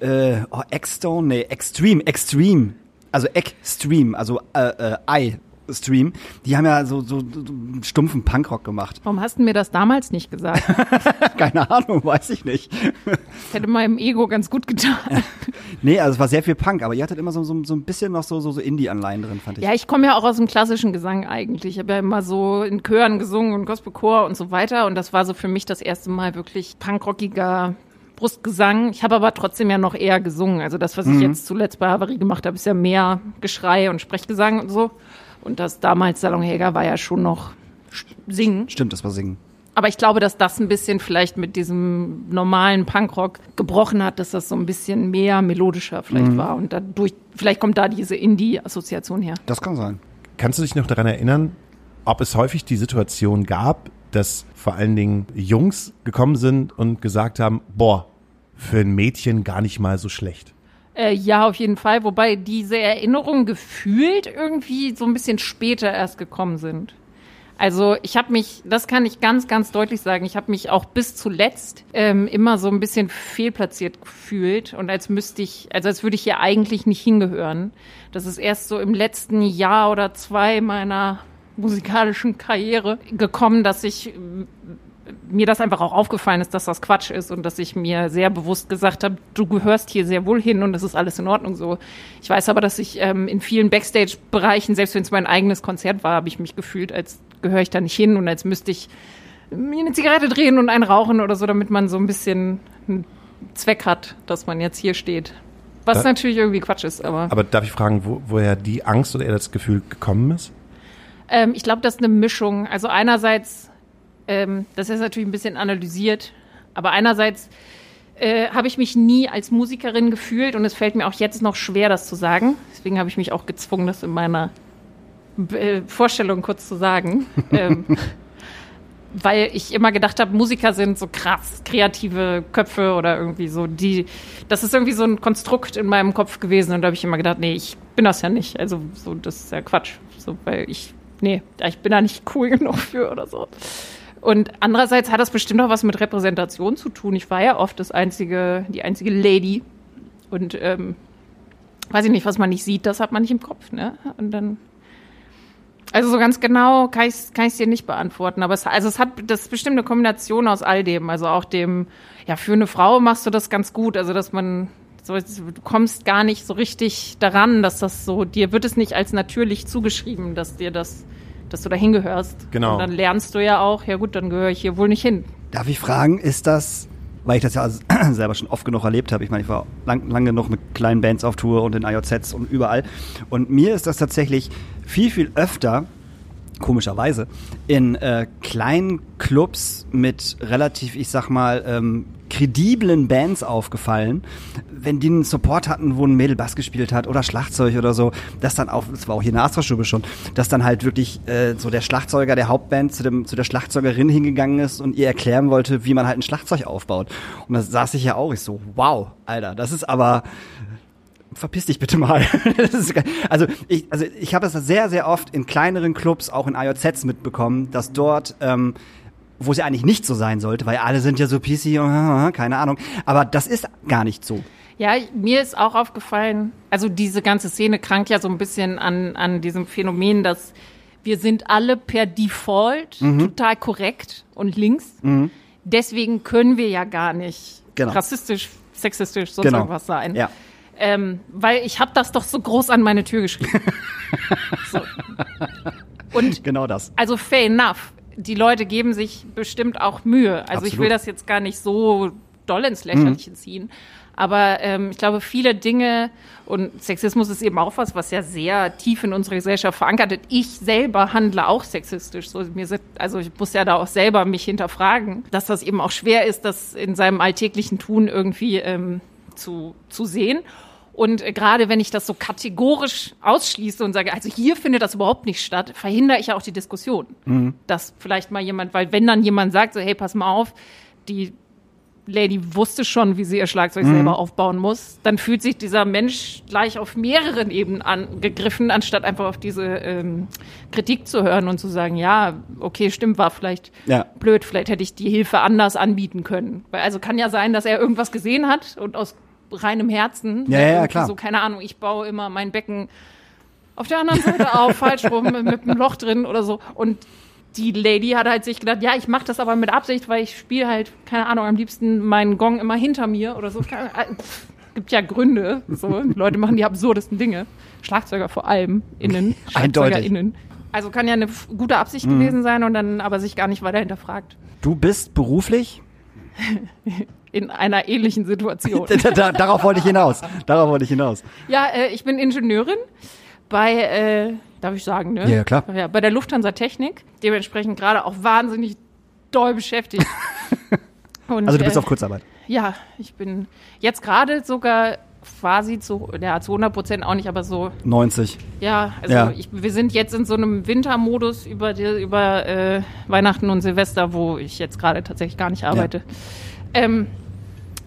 äh, oh, X-Stone, nee, Extreme, Extreme. Also Extreme, also äh, äh, I. Stream, die haben ja so, so, so stumpfen Punkrock gemacht. Warum hast du mir das damals nicht gesagt? Keine Ahnung, weiß ich nicht. Das hätte meinem Ego ganz gut getan. Nee, also es war sehr viel Punk, aber ihr hattet immer so, so, so ein bisschen noch so, so, so Indie-Anleihen drin, fand ich. Ja, ich komme ja auch aus dem klassischen Gesang eigentlich. Ich habe ja immer so in Chören gesungen und Gospelchor und so weiter. Und das war so für mich das erste Mal wirklich punkrockiger Brustgesang. Ich habe aber trotzdem ja noch eher gesungen. Also das, was ich jetzt zuletzt bei Havarie gemacht habe, ist ja mehr Geschrei und Sprechgesang und so. Und das damals Salonhäger war ja schon noch Singen. Stimmt, das war Singen. Aber ich glaube, dass das ein bisschen vielleicht mit diesem normalen Punkrock gebrochen hat, dass das so ein bisschen mehr melodischer vielleicht war. Und dadurch, vielleicht kommt da diese Indie-Assoziation her. Das kann sein. Kannst du dich noch daran erinnern, ob es häufig die Situation gab, dass vor allen Dingen Jungs gekommen sind und gesagt haben, boah, für ein Mädchen gar nicht mal so schlecht. Äh, ja, auf jeden Fall. Wobei diese Erinnerungen gefühlt irgendwie so ein bisschen später erst gekommen sind. Also ich habe mich, das kann ich ganz, ganz deutlich sagen, ich habe mich auch bis zuletzt ähm, immer so ein bisschen fehlplatziert gefühlt und als müsste ich, also als würde ich hier eigentlich nicht hingehören. Das ist erst so im letzten Jahr oder zwei meiner musikalischen Karriere gekommen, dass ich mir das einfach auch aufgefallen ist, dass das Quatsch ist und dass ich mir sehr bewusst gesagt habe, du gehörst hier sehr wohl hin und das ist alles in Ordnung so. Ich weiß aber, dass ich ähm, in vielen Backstage-Bereichen, selbst wenn es mein eigenes Konzert war, habe ich mich gefühlt, als gehöre ich da nicht hin und als müsste ich mir eine Zigarette drehen und einen rauchen oder so, damit man so ein bisschen einen Zweck hat, dass man jetzt hier steht. Was Äh, natürlich irgendwie Quatsch ist, aber, Aber darf ich fragen, wo, woher die Angst oder eher das Gefühl gekommen ist? Ähm, ich glaube, das ist eine Mischung. Also einerseits, ähm, das ist natürlich ein bisschen analysiert, aber einerseits äh, habe ich mich nie als Musikerin gefühlt und es fällt mir auch jetzt noch schwer, das zu sagen. Deswegen habe ich mich auch gezwungen, das in meiner äh, Vorstellung kurz zu sagen. ähm, weil ich immer gedacht habe, Musiker sind so krass kreative Köpfe oder irgendwie so die das ist irgendwie so ein Konstrukt in meinem Kopf gewesen und da habe ich immer gedacht, nee, ich bin das ja nicht. Also so das ist ja Quatsch, so weil ich nee, ich bin da nicht cool genug für oder so. Und andererseits hat das bestimmt auch was mit Repräsentation zu tun. Ich war ja oft das einzige, die einzige Lady und ähm, weiß ich nicht, was man nicht sieht, das hat man nicht im Kopf, ne? Und dann also so ganz genau kann ich es kann dir nicht beantworten, aber es, also es hat das ist bestimmt eine Kombination aus all dem, also auch dem ja für eine Frau machst du das ganz gut, also dass man so du kommst gar nicht so richtig daran, dass das so dir wird es nicht als natürlich zugeschrieben, dass dir das dass du da hingehörst. Genau. Und dann lernst du ja auch, ja gut, dann gehöre ich hier wohl nicht hin. Darf ich fragen, ist das, weil ich das ja selber schon oft genug erlebt habe, ich meine, ich war lang, lang genug mit kleinen Bands auf Tour und in IOZs und überall. Und mir ist das tatsächlich viel, viel öfter, komischerweise, in äh, kleinen Clubs mit relativ, ich sag mal, ähm, krediblen Bands aufgefallen, wenn die einen Support hatten, wo ein Mädel Bass gespielt hat oder Schlagzeug oder so, das dann auch, das war auch hier in der Astra-Stube schon, dass dann halt wirklich äh, so der Schlagzeuger der Hauptband zu, dem, zu der Schlagzeugerin hingegangen ist und ihr erklären wollte, wie man halt ein Schlagzeug aufbaut. Und da saß ich ja auch, ich so, wow, Alter, das ist aber verpiss dich bitte mal. Das ist also ich, also ich habe es sehr, sehr oft in kleineren Clubs, auch in IOZs mitbekommen, dass dort, ähm, wo es ja eigentlich nicht so sein sollte, weil alle sind ja so PC und äh, keine Ahnung, aber das ist gar nicht so. Ja, mir ist auch aufgefallen, also diese ganze Szene krankt ja so ein bisschen an, an diesem Phänomen, dass wir sind alle per Default Mhm. total korrekt und links. Deswegen können wir ja gar nicht Genau. rassistisch, sexistisch, sonst Genau. irgendwas sein. Ja. Ähm, weil ich habe das doch so groß an meine Tür geschrieben. so. Und Genau das. also fair enough. Die Leute geben sich bestimmt auch Mühe. Also ich Absolut. will das jetzt gar nicht so doll ins Lächerliche ziehen. Aber ähm, ich glaube, viele Dinge und Sexismus ist eben auch was, was ja sehr tief in unserer Gesellschaft verankert ist. Ich selber handle auch sexistisch. So, mir sind, also ich muss ja da auch selber mich hinterfragen, dass das eben auch schwer ist, das in seinem alltäglichen Tun irgendwie ähm, zu, zu sehen. Und äh, gerade wenn ich das so kategorisch ausschließe und sage, also hier findet das überhaupt nicht statt, verhindere ich ja auch die Diskussion. Dass vielleicht mal jemand, weil wenn dann jemand sagt, so, hey, pass mal auf, die Lady wusste schon, wie sie ihr Schlagzeug selber aufbauen muss, dann fühlt sich dieser Mensch gleich auf mehreren Ebenen angegriffen, anstatt einfach auf diese ähm, Kritik zu hören und zu sagen, ja, okay, stimmt, war vielleicht Ja. blöd, vielleicht hätte ich die Hilfe anders anbieten können. Weil also kann ja sein, dass er irgendwas gesehen hat und aus reinem Herzen, Ja, ne, ja, klar. so, keine Ahnung, ich baue immer mein Becken auf der anderen Seite auf, falsch rum, mit einem Loch drin oder so. Und die Lady hat halt sich gedacht, ja, ich mache das aber mit Absicht, weil ich spiele halt, keine Ahnung, am liebsten meinen Gong immer hinter mir oder so. Äh, pff, gibt ja Gründe. So. Leute machen die absurdesten Dinge. Schlagzeuger vor allem, innen. Eindeutig. SchlagzeugerInnen. Also kann ja eine gute Absicht gewesen sein und dann aber sich gar nicht weiter hinterfragt. Du bist beruflich? In einer ähnlichen Situation. Da, da, darauf wollte ich hinaus. Darauf wollte ich hinaus. Ja, äh, ich bin Ingenieurin bei, äh, darf ich sagen, ne? Ja, klar. Ja, bei der Lufthansa Technik. Dementsprechend gerade auch wahnsinnig doll beschäftigt. Und, Also du bist äh, auf Kurzarbeit. Ja, ich bin jetzt gerade sogar quasi zu, ja, zu 100 Prozent auch nicht, aber so, 90. ja, also Ja. Ich, wir sind jetzt in so einem Wintermodus über, die, über äh, Weihnachten und Silvester, wo ich jetzt gerade tatsächlich gar nicht arbeite. Ähm,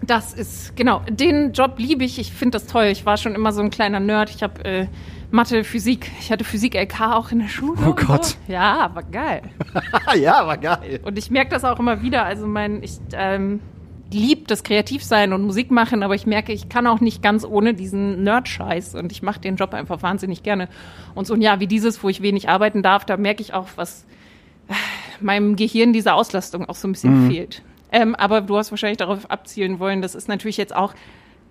das ist, genau, den Job liebe ich. Ich finde das toll. Ich war schon immer so ein kleiner Nerd. Ich habe äh, Mathe, Physik. Ich hatte Physik-LK auch in der Schule. Oh Gott. So. Ja, war geil. ja, war geil. Und ich merke das auch immer wieder. Also mein, ich ähm, lieb das Kreativsein und Musik machen, aber ich merke, ich kann auch nicht ganz ohne diesen Nerd-Scheiß und ich mache den Job einfach wahnsinnig gerne. Und so ein Jahr wie dieses, wo ich wenig arbeiten darf, da merke ich auch, was äh, meinem Gehirn diese Auslastung auch so ein bisschen fehlt. Ähm, aber du hast wahrscheinlich darauf abzielen wollen, das ist natürlich jetzt auch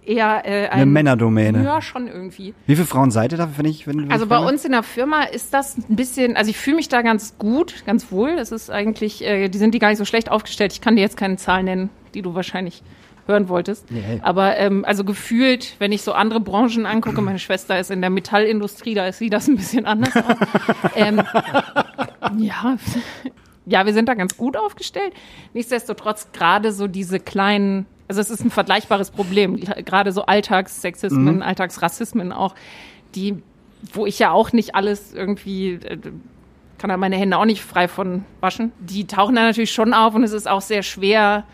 eher äh, ein Eine Männerdomäne. Ja, schon irgendwie. Wie viele Frauen seid ihr da, wenn ich, wenn, wenn Also ich bei frage? uns in der Firma ist das ein bisschen, also ich fühle mich da ganz gut, ganz wohl. Das ist eigentlich, äh, die sind die gar nicht so schlecht aufgestellt. Ich kann dir jetzt keine Zahl nennen, die du wahrscheinlich hören wolltest. Nee. Aber ähm, also gefühlt, wenn ich so andere Branchen angucke, meine Schwester ist in der Metallindustrie, da sieht das ein bisschen anders aus. ähm, ja. Ja, wir sind da ganz gut aufgestellt. Nichtsdestotrotz gerade so diese kleinen, also es ist ein vergleichbares Problem, gerade so Alltagssexismen, Alltagsrassismen auch, die, wo ich ja auch nicht alles irgendwie äh, kann da meine Hände auch nicht frei von waschen. Die tauchen da natürlich schon auf und es ist auch sehr schwer,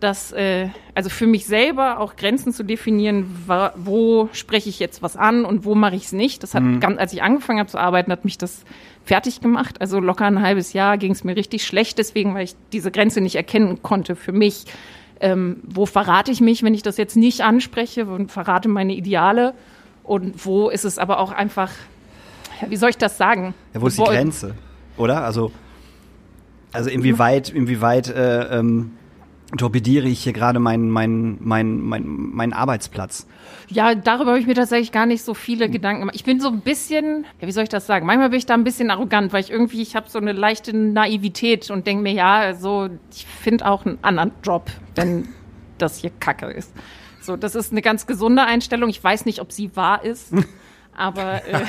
das, äh, also für mich selber auch Grenzen zu definieren, wo spreche ich jetzt was an und wo mache ich es nicht. Das hat ganz, als ich angefangen habe zu arbeiten, hat mich das fertig gemacht. Also locker ein halbes Jahr ging es mir richtig schlecht, deswegen, weil ich diese Grenze nicht erkennen konnte für mich. Ähm, wo verrate ich mich, wenn ich das jetzt nicht anspreche und verrate meine Ideale? Und wo ist es aber auch einfach, ja, wie soll ich das sagen? Ja, wo ist die Grenze? Oder? Also, also inwieweit, inwieweit äh, ähm, torpediere ich hier gerade meinen meinen meinen meinen meinen Arbeitsplatz? Ja, darüber habe ich mir tatsächlich gar nicht so viele Gedanken gemacht. Ich bin so ein bisschen, ja, wie soll ich das sagen? Manchmal bin ich da ein bisschen arrogant, weil ich irgendwie, ich habe so eine leichte Naivität und denke mir, ja, so, ich finde auch einen anderen Job, wenn das hier Kacke ist. So, das ist eine ganz gesunde Einstellung. Ich weiß nicht, ob sie wahr ist, aber äh,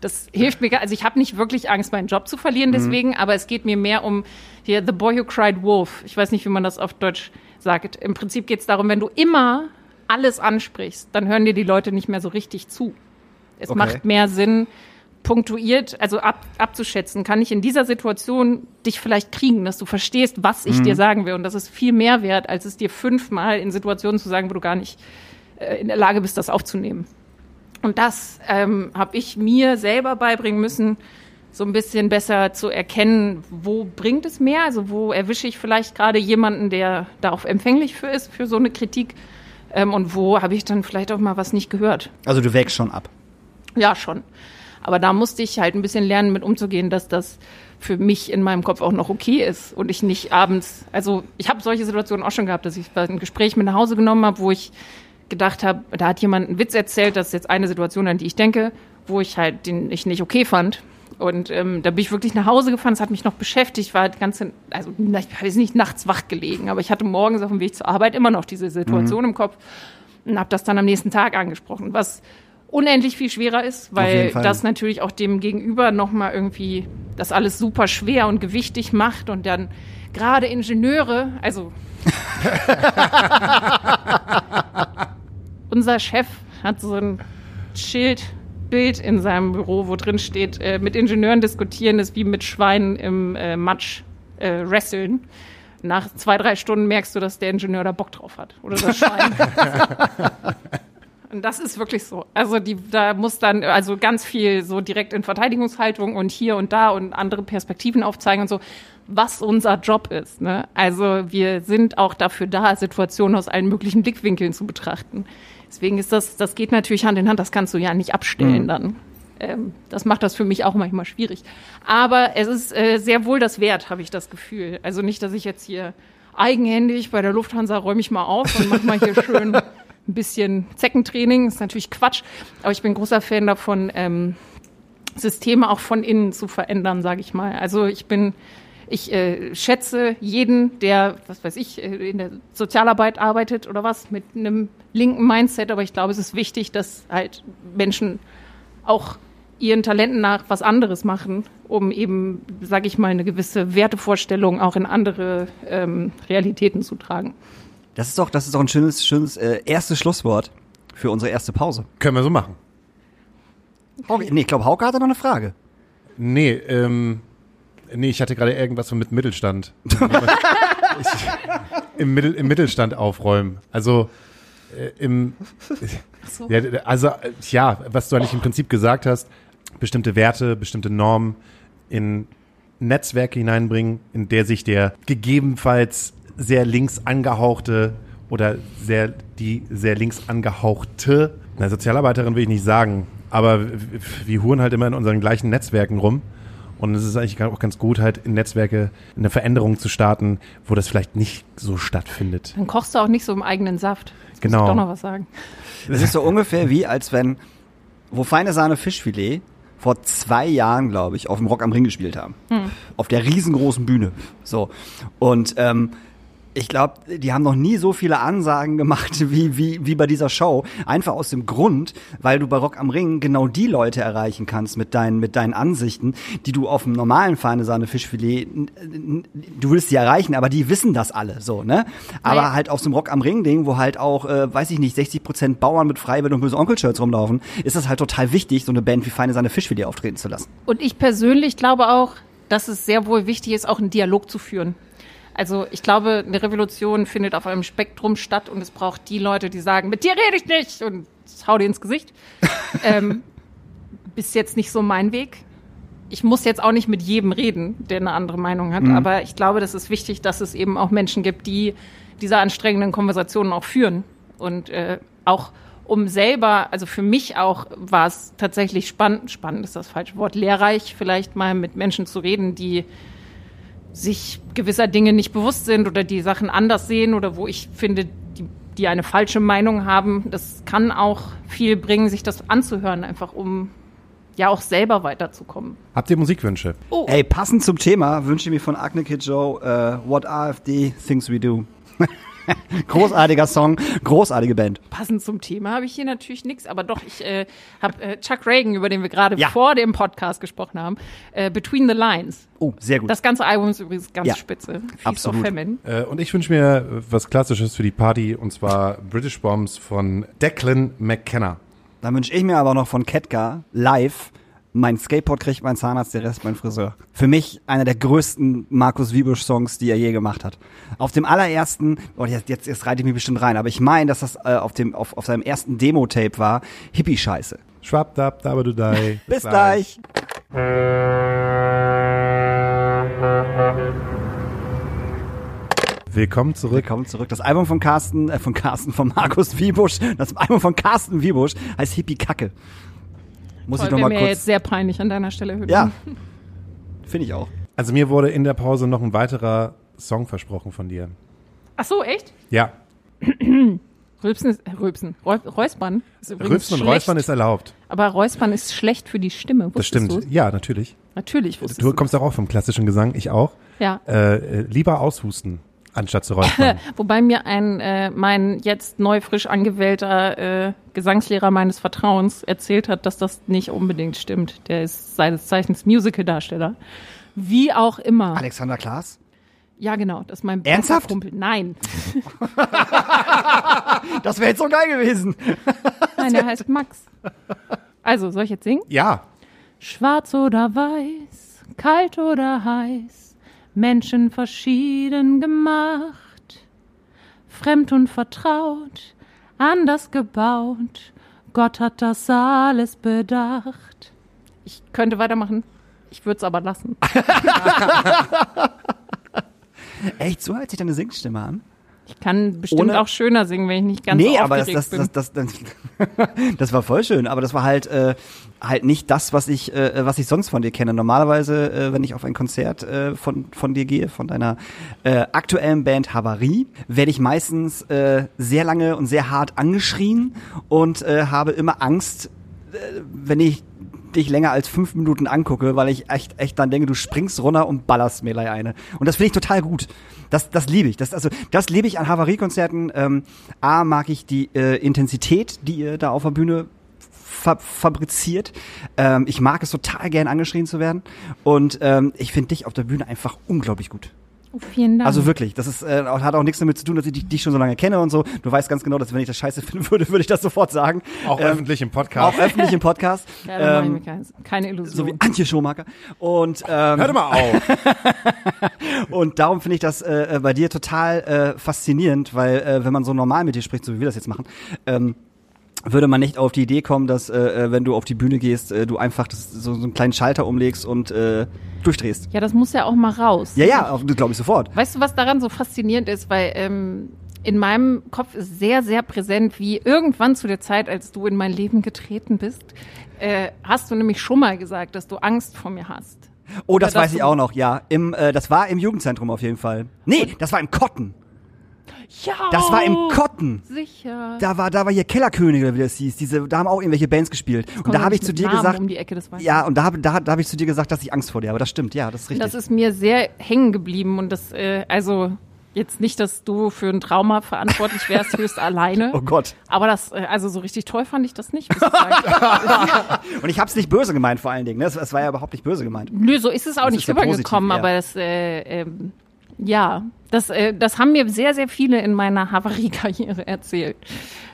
das hilft mir. gar- Also ich habe nicht wirklich Angst, meinen Job zu verlieren deswegen, aber es geht mir mehr um hier The Boy Who Cried Wolf. Ich weiß nicht, wie man das auf Deutsch sagt. Im Prinzip geht es darum, wenn du immer alles ansprichst, dann hören dir die Leute nicht mehr so richtig zu. Es Okay. macht mehr Sinn, punktuiert, also ab, abzuschätzen, kann ich in dieser Situation dich vielleicht kriegen, dass du verstehst, was ich dir sagen will. Und das ist viel mehr wert, als es dir fünfmal in Situationen zu sagen, wo du gar nicht äh, in der Lage bist, das aufzunehmen. Und das ähm, habe ich mir selber beibringen müssen, so ein bisschen besser zu erkennen, wo bringt es mehr, also wo erwische ich vielleicht gerade jemanden, der darauf empfänglich für ist, für so eine Kritik. Ähm, und wo habe ich dann vielleicht auch mal was nicht gehört. Also du wägst schon ab. Ja, schon. Aber da musste ich halt ein bisschen lernen, mit umzugehen, dass das für mich in meinem Kopf auch noch okay ist und ich nicht abends, also ich habe solche Situationen auch schon gehabt, dass ich ein Gespräch mit nach Hause genommen habe, wo ich gedacht habe, da hat jemand einen Witz erzählt, das ist jetzt eine Situation, an die ich denke, wo ich halt den ich nicht okay fand. Und ähm, da bin ich wirklich nach Hause gefahren, es hat mich noch beschäftigt, war die ganze, also ich habe jetzt nicht nachts wach gelegen, aber ich hatte morgens auf dem Weg zur Arbeit immer noch diese Situation im Kopf und habe das dann am nächsten Tag angesprochen, was unendlich viel schwerer ist, weil das natürlich auch dem Gegenüber nochmal irgendwie das alles super schwer und gewichtig macht und dann gerade Ingenieure, also unser Chef hat so ein Schildbild in seinem Büro, wo drin steht, äh, mit Ingenieuren diskutieren ist wie mit Schweinen im äh, Matsch äh, wresteln. Nach zwei, drei Stunden merkst du, dass der Ingenieur da Bock drauf hat. Oder das Schwein. Und das ist wirklich so. Also die, da muss dann also ganz viel so direkt in Verteidigungshaltung und hier und da und andere Perspektiven aufzeigen und so, was unser Job ist. Ne? Also wir sind auch dafür da, Situationen aus allen möglichen Blickwinkeln zu betrachten. Deswegen ist das, das geht natürlich Hand in Hand, das kannst du ja nicht abstellen dann. Ähm, das macht das für mich auch manchmal schwierig. Aber es ist äh, sehr wohl das Wert, habe ich das Gefühl. Also nicht, dass ich jetzt hier eigenhändig bei der Lufthansa räume ich mal auf und mach mal hier schön ein bisschen Zeckentraining. Ist natürlich Quatsch, aber ich bin großer Fan davon, ähm, Systeme auch von innen zu verändern, sage ich mal. Also ich bin, ich äh, schätze jeden, der, was weiß ich, äh, in der Sozialarbeit arbeitet oder was, mit einem linken Mindset, aber ich glaube, es ist wichtig, dass halt Menschen auch ihren Talenten nach was anderes machen, um eben, sage ich mal, eine gewisse Wertevorstellung auch in andere ähm, Realitäten zu tragen. Das ist doch, das ist doch ein schönes, schönes äh, erstes Schlusswort für unsere erste Pause. Können wir so machen. Hauke, nee, ich glaube, Hauke hatte noch eine Frage. Nee, ähm, nee, ich hatte gerade irgendwas von mit Mittelstand. ich, im, Mittel, Im Mittelstand aufräumen. Also äh, im, ja, also äh, ja, was du eigentlich im Prinzip gesagt hast, bestimmte Werte, bestimmte Normen in Netzwerke hineinbringen, in der sich der gegebenenfalls sehr links angehauchte oder sehr die sehr links angehauchte, na, Sozialarbeiterin will ich nicht sagen, aber wir huren halt immer in unseren gleichen Netzwerken rum. Und es ist eigentlich auch ganz gut, halt in Netzwerke eine Veränderung zu starten, wo das vielleicht nicht so stattfindet. Dann kochst du auch nicht so im eigenen Saft. Jetzt Genau. Muss ich doch noch was sagen. Das ist so ungefähr wie, als wenn, wo feine Sahne Fischfilet vor zwei Jahren, glaube ich, auf dem Rock am Ring gespielt haben. Auf der riesengroßen Bühne. So. Und ähm, ich glaube, die haben noch nie so viele Ansagen gemacht wie, wie, wie bei dieser Show. Einfach aus dem Grund, weil du bei Rock am Ring genau die Leute erreichen kannst mit deinen, mit deinen Ansichten, die du auf dem normalen feine Sahne Fischfilet, du willst sie erreichen, aber die wissen das alle, so, ne? Aber Naja. halt auf so einem Rock am Ring Ding, wo halt auch, äh, weiß ich nicht, 60 Prozent Bauern mit Freiwild und böse Onkel-Shirts rumlaufen, ist das halt total wichtig, so eine Band wie Feine Sahne Fischfilet auftreten zu lassen. Und ich persönlich glaube auch, dass es sehr wohl wichtig ist, auch einen Dialog zu führen. Also ich glaube, eine Revolution findet auf einem Spektrum statt und es braucht die Leute, die sagen, mit dir rede ich nicht und hau dir ins Gesicht. ähm, bis jetzt nicht so mein Weg. Ich muss jetzt auch nicht mit jedem reden, der eine andere Meinung hat, aber ich glaube, das ist wichtig, dass es eben auch Menschen gibt, die diese anstrengenden Konversationen auch führen und äh, auch um selber, also für mich auch war es tatsächlich spannend, spannend ist das falsche Wort, lehrreich vielleicht mal mit Menschen zu reden, die sich gewisser Dinge nicht bewusst sind oder die Sachen anders sehen oder wo ich finde, die, die eine falsche Meinung haben. Das kann auch viel bringen, sich das anzuhören, einfach um ja auch selber weiterzukommen. Habt ihr Musikwünsche? Oh, Ey, passend zum Thema wünsche ich mir von Agne Kid Joe äh, What AfD Things We Do. Großartiger Song, großartige Band. passend zum Thema habe ich hier natürlich nichts, aber doch, ich äh, habe äh, Chuck Reagan, über den wir gerade Ja. vor dem Podcast gesprochen haben, äh, Between the Lines. Oh, sehr gut. Das ganze Album ist übrigens ganz Ja, spitze. Feast absolut. Äh, und ich wünsche mir was Klassisches für die Party und zwar British Bombs von Declan McKenna. Dann wünsche ich mir aber noch von Ketka live mein Skateboard kriegt mein Zahnarzt, der Rest mein Friseur. Für mich einer der größten Markus Wiebusch Songs, die er je gemacht hat. Auf dem allerersten, oh, jetzt, jetzt, jetzt reite ich mich bestimmt rein, aber ich meine, dass das äh, auf dem auf, auf seinem ersten Demo-Tape war, Hippie-Scheiße. Schwapp, dab, dabadudai. Bis gleich. Willkommen zurück. Willkommen zurück. Das Album von Carsten, äh, von Carsten, von Markus Wiebusch, das Album von Carsten Wiebusch heißt Hippie Kacke. Muss ich Voll, noch wäre mal mir kurz. jetzt sehr peinlich an deiner Stelle. Hütten. Ja. Finde ich auch. Also mir wurde in der Pause noch ein weiterer Song versprochen von dir. Ach so, echt? Ja, Rülpsen ist, äh, Rülpsen, Räu- Räuspern ist übrigens Rülpsen und schlecht. Räuspern ist erlaubt. Aber Räuspern ist schlecht für die Stimme. Das Wusstest stimmt. du's? Ja, natürlich. Natürlich wusstest Du kommst doch auch vom klassischen Gesang, ich auch. Ja. Äh, äh, lieber aushusten, anstatt zu räuspern. Wobei mir ein äh, mein jetzt neu frisch angewählter äh, Gesangslehrer meines Vertrauens erzählt hat, dass das nicht unbedingt stimmt. Der ist seines Zeichens Musicaldarsteller. Wie auch immer. Alexander Klaas? Ja, genau. Das ist mein Ernsthaft? Kumpel. Nein. Das wäre jetzt so geil gewesen. Nein, der heißt Max. Also, soll ich jetzt singen? ja, Schwarz oder weiß, kalt oder heiß, Menschen verschieden gemacht, fremd und vertraut, anders gebaut, Gott hat das alles bedacht. Ich könnte weitermachen, ich würde es aber lassen. Echt, so hört sich deine Singstimme an? Ich kann bestimmt Ohne- auch schöner singen, wenn ich nicht ganz nee, aber das, das, bin. das, das, das, das war voll schön, aber das war halt äh, halt nicht das, was ich äh, was ich sonst von dir kenne. Normalerweise, äh, wenn ich auf ein Konzert äh, von von dir gehe, von deiner äh, aktuellen Band Havarie, werde ich meistens äh, sehr lange und sehr hart angeschrien und äh, habe immer Angst, äh, wenn ich dich länger als fünf Minuten angucke, weil ich echt, echt dann denke, du springst runter und ballerst mir eine. Und das finde ich total gut. Das, das liebe ich. Das, also, das liebe ich an Havariekonzerten. Ähm, A, mag ich die äh, Intensität, die ihr da auf der Bühne fa fabriziert. Ähm, ich mag es total gern angeschrien zu werden. Und ähm, ich finde dich auf der Bühne einfach unglaublich gut. Oh, vielen Dank. Also wirklich, das ist, äh, hat auch nichts damit zu tun, dass ich dich, dich schon so lange kenne und so. Du weißt ganz genau, dass wenn ich das scheiße finden würde, würde ich das sofort sagen. auch Ähm, öffentlich im Podcast. Auch öffentlich im Podcast. ja, da mache ich ähm, mir keine, keine Illusion. so wie Antje Schumacher. Und, ähm, Hör doch mal auf. und darum finde ich das äh, äh, bei dir total äh, faszinierend, weil äh, wenn man so normal mit dir spricht, so wie wir das jetzt machen, ähm, würde man nicht auf die Idee kommen, dass äh, äh, wenn du auf die Bühne gehst, äh, du einfach das, so, so einen kleinen Schalter umlegst und äh, durchdrehst. ja, das muss ja auch mal raus. Ja, ja, das glaube ich sofort. Weißt du, was daran so faszinierend ist? Weil ähm, in meinem Kopf ist sehr, sehr präsent, wie irgendwann zu der Zeit, als du in mein Leben getreten bist, äh, hast du nämlich schon mal gesagt, dass du Angst vor mir hast. Oh, das Oder weiß ich auch noch, ja. Im, äh, das war im Jugendzentrum auf jeden Fall. Nee, das war im Kotten. Ja. Das war im Kotten. Sicher. Da war, da war hier Kellerkönig oder wie das hieß. Diese, da haben auch irgendwelche Bands gespielt. Und da habe ich zu dir Namen gesagt, Um die Ecke, das weiß ja, und da habe da, da hab ich zu dir gesagt, dass ich Angst vor dir habe. Das stimmt, ja, das ist richtig. Das ist mir sehr hängen geblieben und das, äh, also jetzt nicht, dass du für ein Trauma verantwortlich wärst, höchst alleine. oh Gott. Aber das, äh, also so richtig toll fand ich das nicht, ich. Und ich habe es nicht böse gemeint vor allen Dingen. Ne? Es, war ja überhaupt nicht böse gemeint. Nö, so ist es auch Das nicht rübergekommen, aber das, äh, ähm, ja, das, äh, das haben mir sehr, sehr viele in meiner Havarie-Karriere erzählt.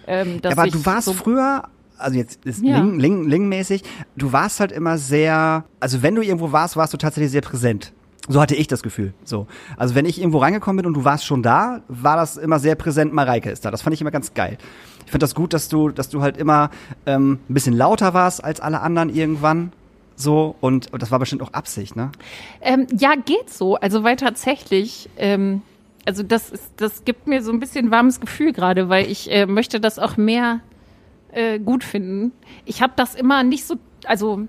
Ähm, Aber du warst so, früher, also jetzt ist Ja. Ling, Ling, Ling-mäßig, du warst halt immer sehr, also wenn du irgendwo warst, warst du tatsächlich sehr präsent. So hatte ich das Gefühl. So. Also wenn ich irgendwo reingekommen bin und du warst schon da, war das immer sehr präsent, Mareike ist da. Das fand ich immer ganz geil. Ich finde das gut, dass du, dass du halt immer ähm, ein bisschen lauter warst als alle anderen irgendwann. So, und, und das war bestimmt auch Absicht, ne? Ähm, ja, geht so. Also weil tatsächlich, ähm, also das ist, das gibt mir so ein bisschen warmes Gefühl gerade, weil ich äh, möchte das auch mehr äh, gut finden. Ich habe das immer nicht so, also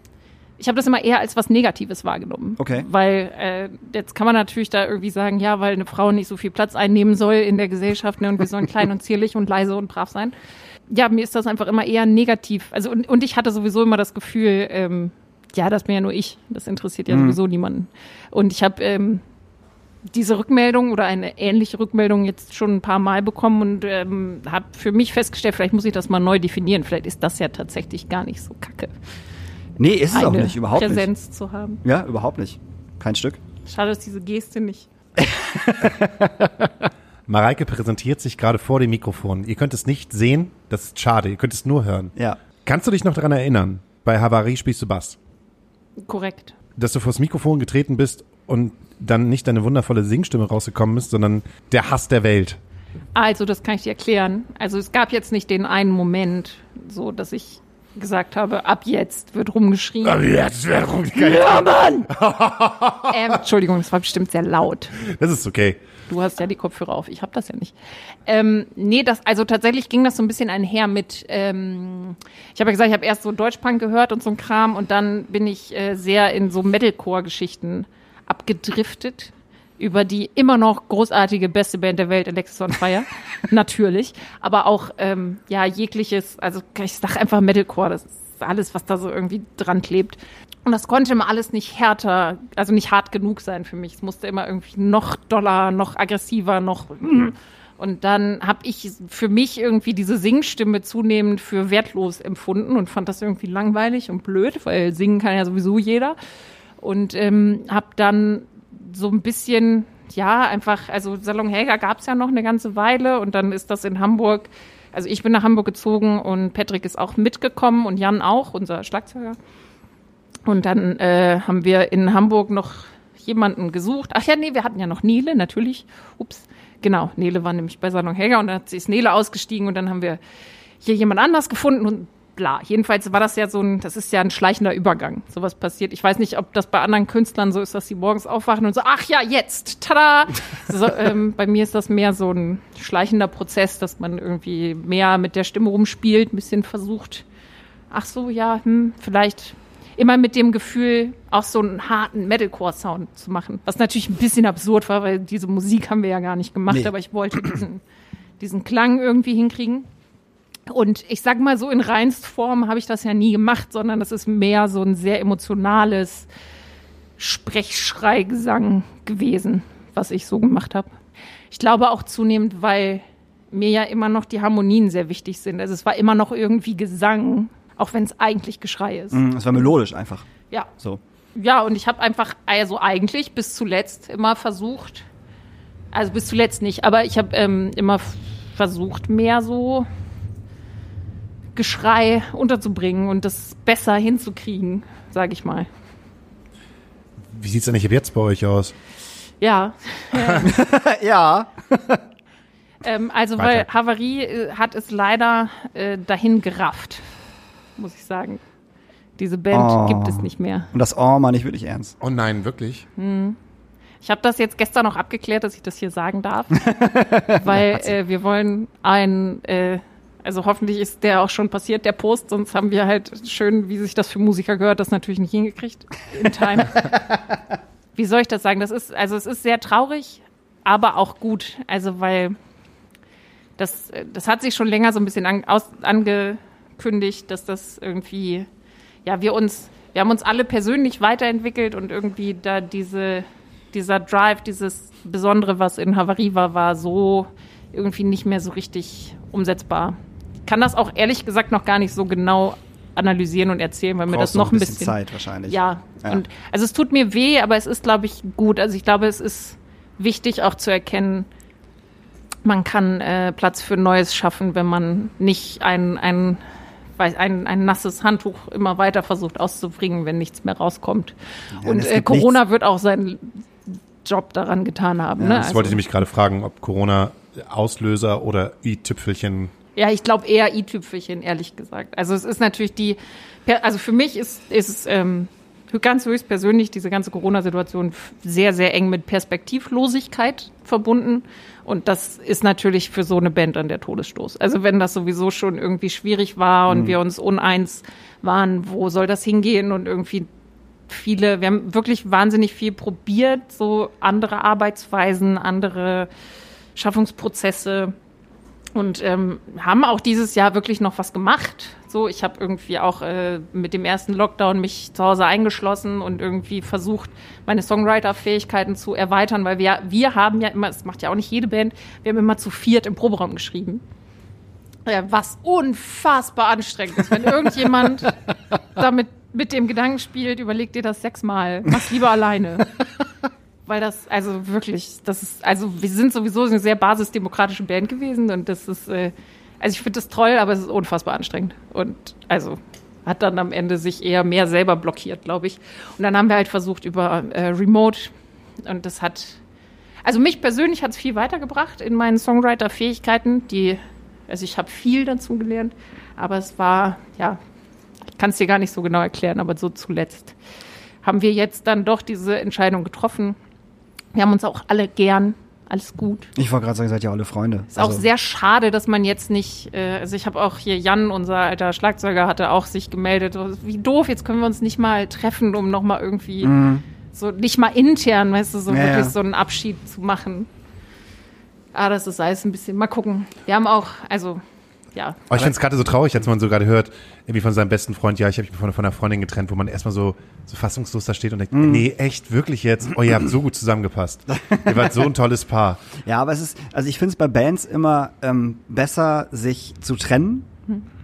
ich habe das immer eher als was Negatives wahrgenommen. Okay. Weil äh, jetzt kann man natürlich da irgendwie sagen, ja, weil eine Frau nicht so viel Platz einnehmen soll in der Gesellschaft ne, und wir sollen klein und zierlich und leise und brav sein. Ja, mir ist das einfach immer eher negativ. Also und, und ich hatte sowieso immer das Gefühl, ähm, ja, das bin ja nur ich. Das interessiert ja sowieso niemanden. Und ich habe ähm, diese Rückmeldung oder eine ähnliche Rückmeldung jetzt schon ein paar Mal bekommen und ähm, habe für mich festgestellt, vielleicht muss ich das mal neu definieren. Vielleicht ist das ja tatsächlich gar nicht so kacke, Nee, ist es auch nicht, überhaupt Präsenz zu haben. nicht. Ja, überhaupt nicht. Kein Stück. Schade, dass diese Geste nicht. Mareike präsentiert sich gerade vor dem Mikrofon. Ihr könnt es nicht sehen, das ist schade, ihr könnt es nur hören. Ja. Kannst du dich noch daran erinnern, bei Havarie spielst du Bass, Korrekt. dass du vors Mikrofon getreten bist und dann nicht deine wundervolle Singstimme rausgekommen ist, sondern der Hass der Welt. Also, das kann ich dir erklären. Also, es gab jetzt nicht den einen Moment, so dass ich gesagt habe, ab jetzt wird rumgeschrien. Aber jetzt wäre geil. Ja, Mann! ähm, Entschuldigung, das war bestimmt sehr laut. Das ist okay. Du hast ja die Kopfhörer auf, ich habe das ja nicht. Ähm, nee, das, also tatsächlich ging das so ein bisschen einher mit, ähm, ich habe ja gesagt, ich habe erst so Deutschpunk gehört und so ein Kram und dann bin ich äh, sehr in so Metalcore-Geschichten abgedriftet über die immer noch großartige beste Band der Welt, Alexis on Fire, natürlich, aber auch ähm, ja jegliches, also ich sag einfach Metalcore, das ist alles, was da so irgendwie dran klebt. Und das konnte immer alles nicht härter, also nicht hart genug sein für mich. Es musste immer irgendwie noch doller, noch aggressiver, noch. Und dann habe ich für mich irgendwie diese Singstimme zunehmend für wertlos empfunden und fand das irgendwie langweilig und blöd, weil singen kann ja sowieso jeder. Und ähm, habe dann so ein bisschen, ja, einfach, also Salon Helga gab es ja noch eine ganze Weile und dann ist das in Hamburg, also ich bin nach Hamburg gezogen und Patrick ist auch mitgekommen und Jan auch, unser Schlagzeuger. Und dann äh, haben wir in Hamburg noch jemanden gesucht. Ach ja, nee, wir hatten ja noch Nele, natürlich. Ups. Genau, Nele war nämlich bei Salon Helga und dann hat- ist Nele ausgestiegen und dann haben wir hier jemand anders gefunden und bla. Jedenfalls war das ja so ein, das ist ja ein schleichender Übergang. Sowas passiert. Ich weiß nicht, ob das bei anderen Künstlern so ist, dass sie morgens aufwachen und so, ach ja, jetzt, tada! So, ähm, bei mir ist das mehr so ein schleichender Prozess, dass man irgendwie mehr mit der Stimme rumspielt, ein bisschen versucht, ach so, ja, hm, vielleicht immer mit dem Gefühl, auch so einen harten Metalcore-Sound zu machen. Was natürlich ein bisschen absurd war, weil diese Musik haben wir ja gar nicht gemacht, Nee. aber ich wollte diesen, diesen Klang irgendwie hinkriegen. Und ich sag mal so, in reinst Form habe ich das ja nie gemacht, sondern das ist mehr so ein sehr emotionales Sprechschreigesang gewesen, was ich so gemacht habe. Ich glaube auch zunehmend, weil mir ja immer noch die Harmonien sehr wichtig sind. Also es war immer noch irgendwie Gesang, auch wenn es eigentlich Geschrei ist. Mm, Es war melodisch einfach. Ja. So. Ja, und ich habe einfach, also eigentlich bis zuletzt immer versucht, also bis zuletzt nicht, aber ich habe ähm, immer versucht, mehr so Geschrei unterzubringen und das besser hinzukriegen, sage ich mal. Wie sieht's eigentlich ab jetzt bei euch aus? Ja, ja. ähm, also weil Weiter. Havarie äh, hat es leider äh, dahin gerafft, muss ich sagen. Diese Band Oh. gibt es nicht mehr. Und das Oh meine ich wirklich ernst. Oh nein, wirklich? Ich habe das jetzt gestern noch abgeklärt, dass ich das hier sagen darf, weil äh, wir wollen ein, äh, also hoffentlich ist der auch schon passiert, der Post, sonst haben wir halt schön, wie sich das für Musiker gehört, das natürlich nicht hingekriegt in Time. wie soll ich das sagen? Das ist, also es ist sehr traurig, aber auch gut, also weil das, das hat sich schon länger so ein bisschen an, aus, angekündigt, dass das irgendwie, ja, wir uns, wir haben uns alle persönlich weiterentwickelt und irgendwie da diese, dieser Drive, dieses Besondere, was in Havarie war, war so irgendwie nicht mehr so richtig umsetzbar. Ich kann das auch ehrlich gesagt noch gar nicht so genau analysieren und erzählen, weil mir das noch ein bisschen, Zeit wahrscheinlich. ja, Ja. und also es tut mir weh, aber es ist, glaube ich, gut. Also ich glaube, es ist wichtig auch zu erkennen, man kann äh, Platz für Neues schaffen, wenn man nicht ein, ein, weiß, ein, ein nasses Handtuch immer weiter versucht auszubringen, wenn nichts mehr rauskommt. Ja, und äh, Corona wird auch seinen Job daran getan haben. Ja, ne? das Das wollte ich nämlich gerade fragen, ob Corona Auslöser oder i-Tüpfelchen. Ja, ich glaube eher i-Tüpfelchen, ehrlich gesagt. Also es ist natürlich die, also für mich ist, ist es ähm, ganz höchst persönlich diese ganze Corona-Situation sehr, sehr eng mit Perspektivlosigkeit verbunden. Und das ist natürlich für so eine Band dann der Todesstoß. Also wenn das sowieso schon irgendwie schwierig war und wir uns uneins waren, wo soll das hingehen? Und irgendwie viele, wir haben wirklich wahnsinnig viel probiert, so andere Arbeitsweisen, andere Schaffungsprozesse und ähm, haben auch dieses Jahr wirklich noch was gemacht. So, ich habe irgendwie auch äh, mit dem ersten Lockdown mich zu Hause eingeschlossen und irgendwie versucht, meine Songwriter-Fähigkeiten zu erweitern, weil wir, wir haben ja immer, das macht ja auch nicht jede Band, wir haben immer zu viert im Proberaum geschrieben. Äh, was unfassbar anstrengend ist, wenn irgendjemand damit mit dem Gedanken spielt, überleg dir das sechsmal, mach's lieber alleine. Weil das, also wirklich, das ist, also wir sind sowieso eine sehr basisdemokratische Band gewesen und das ist, äh, also ich finde das toll, aber es ist unfassbar anstrengend. Und also hat dann am Ende sich eher mehr selber blockiert, glaube ich. Und dann haben wir halt versucht über äh, Remote und das hat, also mich persönlich hat es viel weitergebracht in meinen Songwriter-Fähigkeiten, die, also ich habe viel dazu gelernt, aber es war, ja, Ich kann es dir gar nicht so genau erklären, aber so zuletzt haben wir jetzt dann doch diese Entscheidung getroffen. Wir haben uns auch alle gern, alles gut. Ich wollte gerade sagen, ihr seid ja alle Freunde. Ist auch sehr schade, dass man jetzt nicht, äh, also ich habe auch hier Jan, unser alter Schlagzeuger, hatte auch sich gemeldet. Wie doof, jetzt können wir uns nicht mal treffen, um nochmal irgendwie so, nicht mal intern, weißt du, so Ja, wirklich ja. so einen Abschied zu machen. Ah, das ist alles ein bisschen, mal gucken. Wir haben auch, also, ja, Aber ich finde es gerade so traurig, als man so gerade hört, irgendwie von seinem besten Freund, ja, ich habe mich von, von einer Freundin getrennt, wo man erstmal so, so fassungslos da steht und denkt, Mhm. nee, echt, wirklich jetzt? Oh, ihr habt so gut zusammengepasst. ihr wart so ein tolles Paar. Ja, aber es ist, also ich finde es bei Bands immer ähm, besser, sich zu trennen,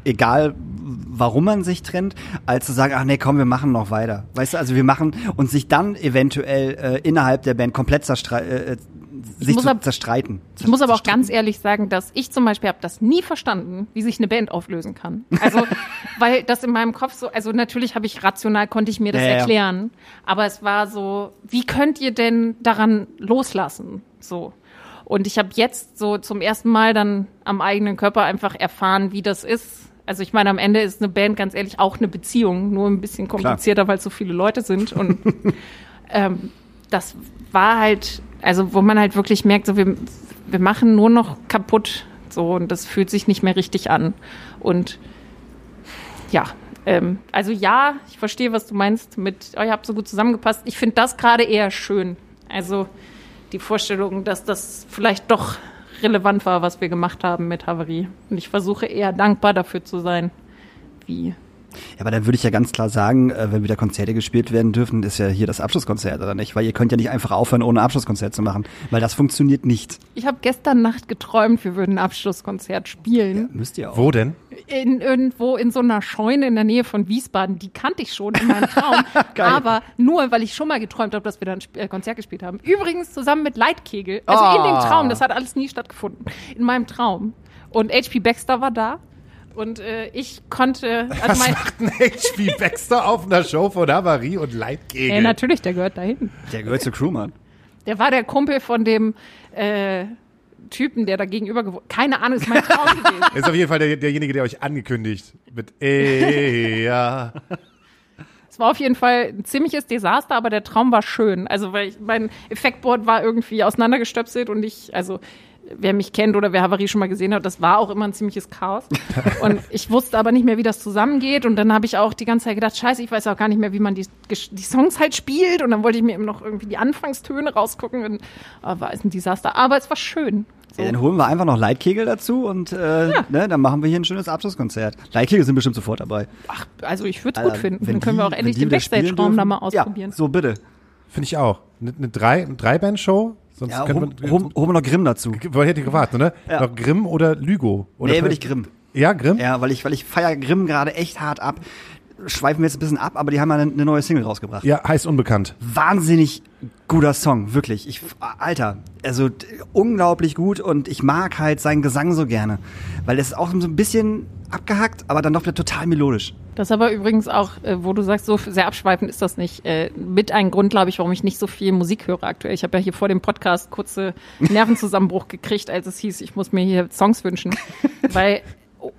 egal warum man sich trennt, als zu sagen, ach nee, komm, wir machen noch weiter. Weißt du, also wir machen und sich dann eventuell äh, innerhalb der Band komplett zerstre äh, sich muss zu ab- zerstreiten. Ich muss aber auch ganz ehrlich sagen, dass ich zum Beispiel habe das nie verstanden, wie sich eine Band auflösen kann. Also, weil das in meinem Kopf so, also natürlich habe ich rational, konnte ich mir das Ja, ja. erklären, aber es war so, wie könnt ihr denn daran loslassen? So. Und ich habe jetzt so zum ersten Mal dann am eigenen Körper einfach erfahren, wie das ist. Also ich meine, am Ende ist eine Band ganz ehrlich auch eine Beziehung, nur ein bisschen komplizierter, weil es so viele Leute sind. Und ähm, das war halt, also wo man halt wirklich merkt, so wir, wir machen nur noch kaputt, so und das fühlt sich nicht mehr richtig an. Und ja, ähm, also ja, ich verstehe, was du meinst mit, oh, ihr habt so gut zusammengepasst. Ich finde das gerade eher schön. Also die Vorstellung, dass das vielleicht doch relevant war, was wir gemacht haben mit Havarie. Und ich versuche eher dankbar dafür zu sein, wie Ja, aber dann würde ich ja ganz klar sagen, äh, wenn wieder Konzerte gespielt werden dürfen, ist ja hier das Abschlusskonzert, oder nicht? Weil ihr könnt ja nicht einfach aufhören, ohne Abschlusskonzert zu machen, weil das funktioniert nicht. Ich habe gestern Nacht geträumt, wir würden ein Abschlusskonzert spielen. Müsst ihr auch. Wo denn? In, irgendwo in so einer Scheune in der Nähe von Wiesbaden. Die kannte ich schon in meinem Traum. aber nur, weil ich schon mal geträumt habe, dass wir da ein äh, Konzert gespielt haben. Übrigens zusammen mit Leitkegel. Also in dem Oh. Traum. Das hat alles nie stattgefunden. In meinem Traum. Und HP Baxter war da. Und äh, ich konnte. Also Was mein, macht ein HP Baxter auf einer Show von Havarie und Leitkegel? ey, natürlich, der gehört dahin. Der gehört zu Crewman. Der war der Kumpel von dem äh, Typen, der da gegenüber gewohnt Keine Ahnung, ist mein Traum gewesen. Ist auf jeden Fall der, derjenige, der euch angekündigt mit eh, ja. Es war auf jeden Fall ein ziemliches Desaster, aber der Traum war schön. Also, weil ich, mein Effektboard war irgendwie auseinandergestöpselt und ich, also, wer mich kennt oder wer Havarie schon mal gesehen hat, das war auch immer ein ziemliches Chaos. Und ich wusste aber nicht mehr, wie das zusammengeht. Und dann habe ich auch die ganze Zeit gedacht, scheiße, ich weiß auch gar nicht mehr, wie man die, die Songs halt spielt. Und dann wollte ich mir eben noch irgendwie die Anfangstöne rausgucken. Und oh, war es ein Desaster. Aber es war schön. So. Ja, dann holen wir einfach noch Leitkegel dazu und äh, ne, dann machen wir hier ein schönes Abschlusskonzert. Leitkegel sind bestimmt sofort dabei. Ach, also ich würde es gut finden. wenn Dann können wir die- auch endlich den Backstage-Raum da mal ausprobieren. Ja, so bitte. Finde ich auch. Eine, eine Drei-Band-Show? Sonst Ja, holen man, wir noch Grimm dazu. Woher hätte ich gewartet, ne? Ja. Noch Grimm oder Lügo? Oder Nee, würde ich Grimm. Ja, Grimm? Ja, weil ich, weil ich feier Grimm gerade echt hart ab. Schweifen wir jetzt ein bisschen ab, aber die haben ja eine, eine neue Single rausgebracht. Ja, heißt unbekannt. Wahnsinnig guter Song, wirklich. Ich, Alter, also unglaublich gut und ich mag halt seinen Gesang so gerne. Weil es ist auch so ein bisschen abgehackt, aber dann doch wieder total melodisch. Das ist aber übrigens auch, äh, wo du sagst, so sehr abschweifend ist das nicht, äh, mit ein Grund, glaube ich, warum ich nicht so viel Musik höre aktuell. Ich habe ja hier vor dem Podcast kurze Nervenzusammenbruch gekriegt, als es hieß, ich muss mir hier Songs wünschen. Weil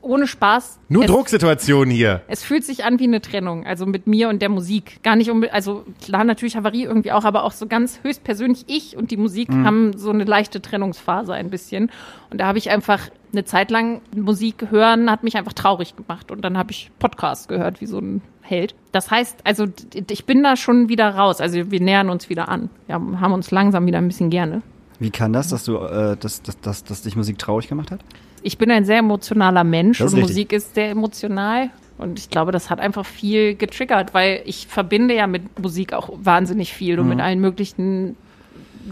ohne Spaß. Nur es, Drucksituation hier. Es fühlt sich an wie eine Trennung, also mit mir und der Musik. Gar nicht um, also klar, natürlich Havarie irgendwie auch, aber auch so ganz höchstpersönlich ich und die Musik haben so eine leichte Trennungsphase ein bisschen. Und da habe ich einfach eine Zeit lang Musik hören, hat mich einfach traurig gemacht. Und dann habe ich Podcast gehört, wie so ein Held. Das heißt, also ich bin da schon wieder raus. Also wir nähern uns wieder an. Wir haben haben uns langsam wieder ein bisschen gerne. Wie kann das, dass du, äh, dass, dass, dass, dass dich Musik traurig gemacht hat? Ich bin ein sehr emotionaler Mensch und richtig. Musik ist sehr emotional. Und ich glaube, das hat einfach viel getriggert, weil ich verbinde ja mit Musik auch wahnsinnig viel und mit allen möglichen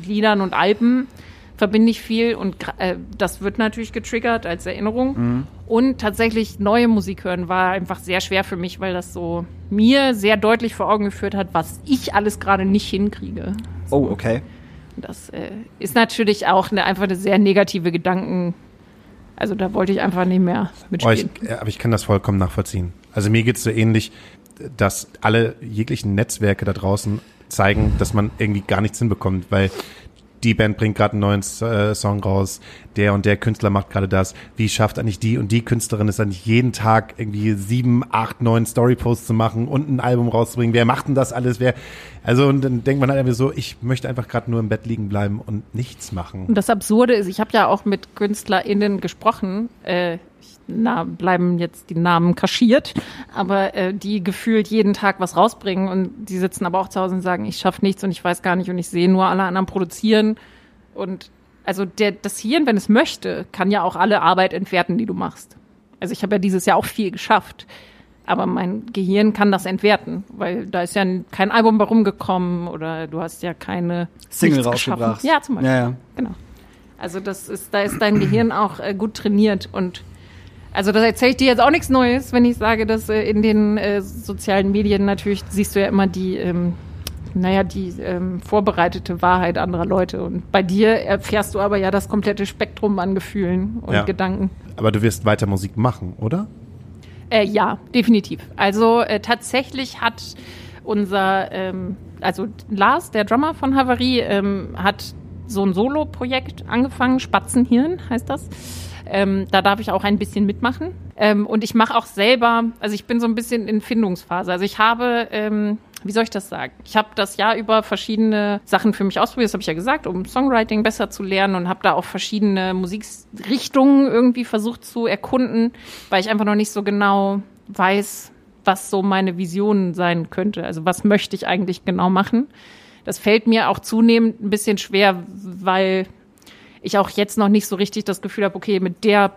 Liedern und Alben verbinde ich viel und äh, das wird natürlich getriggert als Erinnerung. Und tatsächlich neue Musik hören war einfach sehr schwer für mich, weil das so mir sehr deutlich vor Augen geführt hat, was ich alles gerade nicht hinkriege. Oh, okay. Das äh, ist natürlich auch eine, einfach eine sehr negative Gedanken. Also da wollte ich einfach nicht mehr Oh, mitspielen. ich, ja, aber ich kann das vollkommen nachvollziehen. Also mir geht's so ähnlich, dass alle jeglichen Netzwerke da draußen zeigen, dass man irgendwie gar nichts hinbekommt, weil die Band bringt gerade einen neuen äh, Song raus, der und der Künstler macht gerade das. Wie schafft eigentlich die und die Künstlerin es eigentlich jeden Tag irgendwie sieben, acht, neun Storyposts zu machen und ein Album rauszubringen? Wer macht denn das alles? Wer? Also und dann denkt man halt einfach so, ich möchte einfach gerade nur im Bett liegen bleiben und nichts machen. Und das Absurde ist, ich habe ja auch mit KünstlerInnen gesprochen, äh, na, bleiben jetzt die Namen kaschiert, aber äh, die gefühlt jeden Tag was rausbringen und die sitzen aber auch zu Hause und sagen, ich schaffe nichts und ich weiß gar nicht und ich sehe nur alle anderen produzieren und also der, das Hirn, wenn es möchte, kann ja auch alle Arbeit entwerten, die du machst. Also ich habe ja dieses Jahr auch viel geschafft. Aber mein Gehirn kann das entwerten, weil da ist ja kein Album bei rumgekommen oder du hast ja keine Single rausgebracht. geschaffen. Ja, zum Beispiel. Ja, ja. Genau. Also das ist, da ist dein Gehirn auch äh, gut trainiert und also das erzähle ich dir jetzt auch nichts Neues, wenn ich sage, dass äh, in den äh, sozialen Medien natürlich siehst du ja immer die, ähm, naja, die ähm, vorbereitete Wahrheit anderer Leute. Und bei dir erfährst du aber ja das komplette Spektrum an Gefühlen und Ja. Gedanken. Aber du wirst weiter Musik machen, oder? Äh, ja, definitiv. Also äh, tatsächlich hat unser, ähm, also Lars, der Drummer von Havarie, ähm, hat so ein Solo-Projekt angefangen, Spatzenhirn heißt das. Ähm, da darf ich auch ein bisschen mitmachen. Ähm, und ich mache auch selber, also ich bin so ein bisschen in Findungsphase. Also ich habe, ähm, wie soll ich das sagen? Ich habe das Jahr über verschiedene Sachen für mich ausprobiert, das habe ich ja gesagt, um Songwriting besser zu lernen und habe da auch verschiedene Musikrichtungen irgendwie versucht zu erkunden, weil ich einfach noch nicht so genau weiß, was so meine Vision sein könnte. Also was möchte ich eigentlich genau machen? Das fällt mir auch zunehmend ein bisschen schwer, weil ich auch jetzt noch nicht so richtig das Gefühl habe, okay, mit der,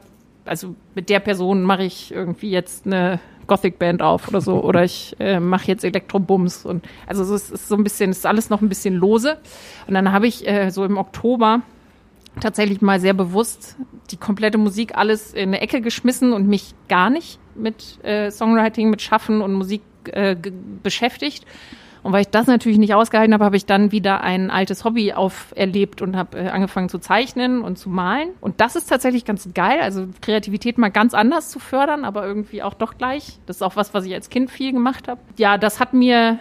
also mit der Person mache ich irgendwie jetzt eine Gothic-Band auf oder so, oder ich äh, mache jetzt Elektrobums und also so, es ist so ein bisschen, es ist alles noch ein bisschen lose. Und dann habe ich äh, so im Oktober tatsächlich mal sehr bewusst die komplette Musik alles in eine Ecke geschmissen und mich gar nicht mit äh, Songwriting, mit Schaffen und Musik äh, beschäftigt. Und weil ich das natürlich nicht ausgehalten habe, habe ich dann wieder ein altes Hobby auferlebt und habe äh, angefangen zu zeichnen und zu malen. Und das ist tatsächlich ganz geil, also Kreativität mal ganz anders zu fördern, aber irgendwie auch doch gleich. Das ist auch was, was ich als Kind viel gemacht habe. Ja, das hat mir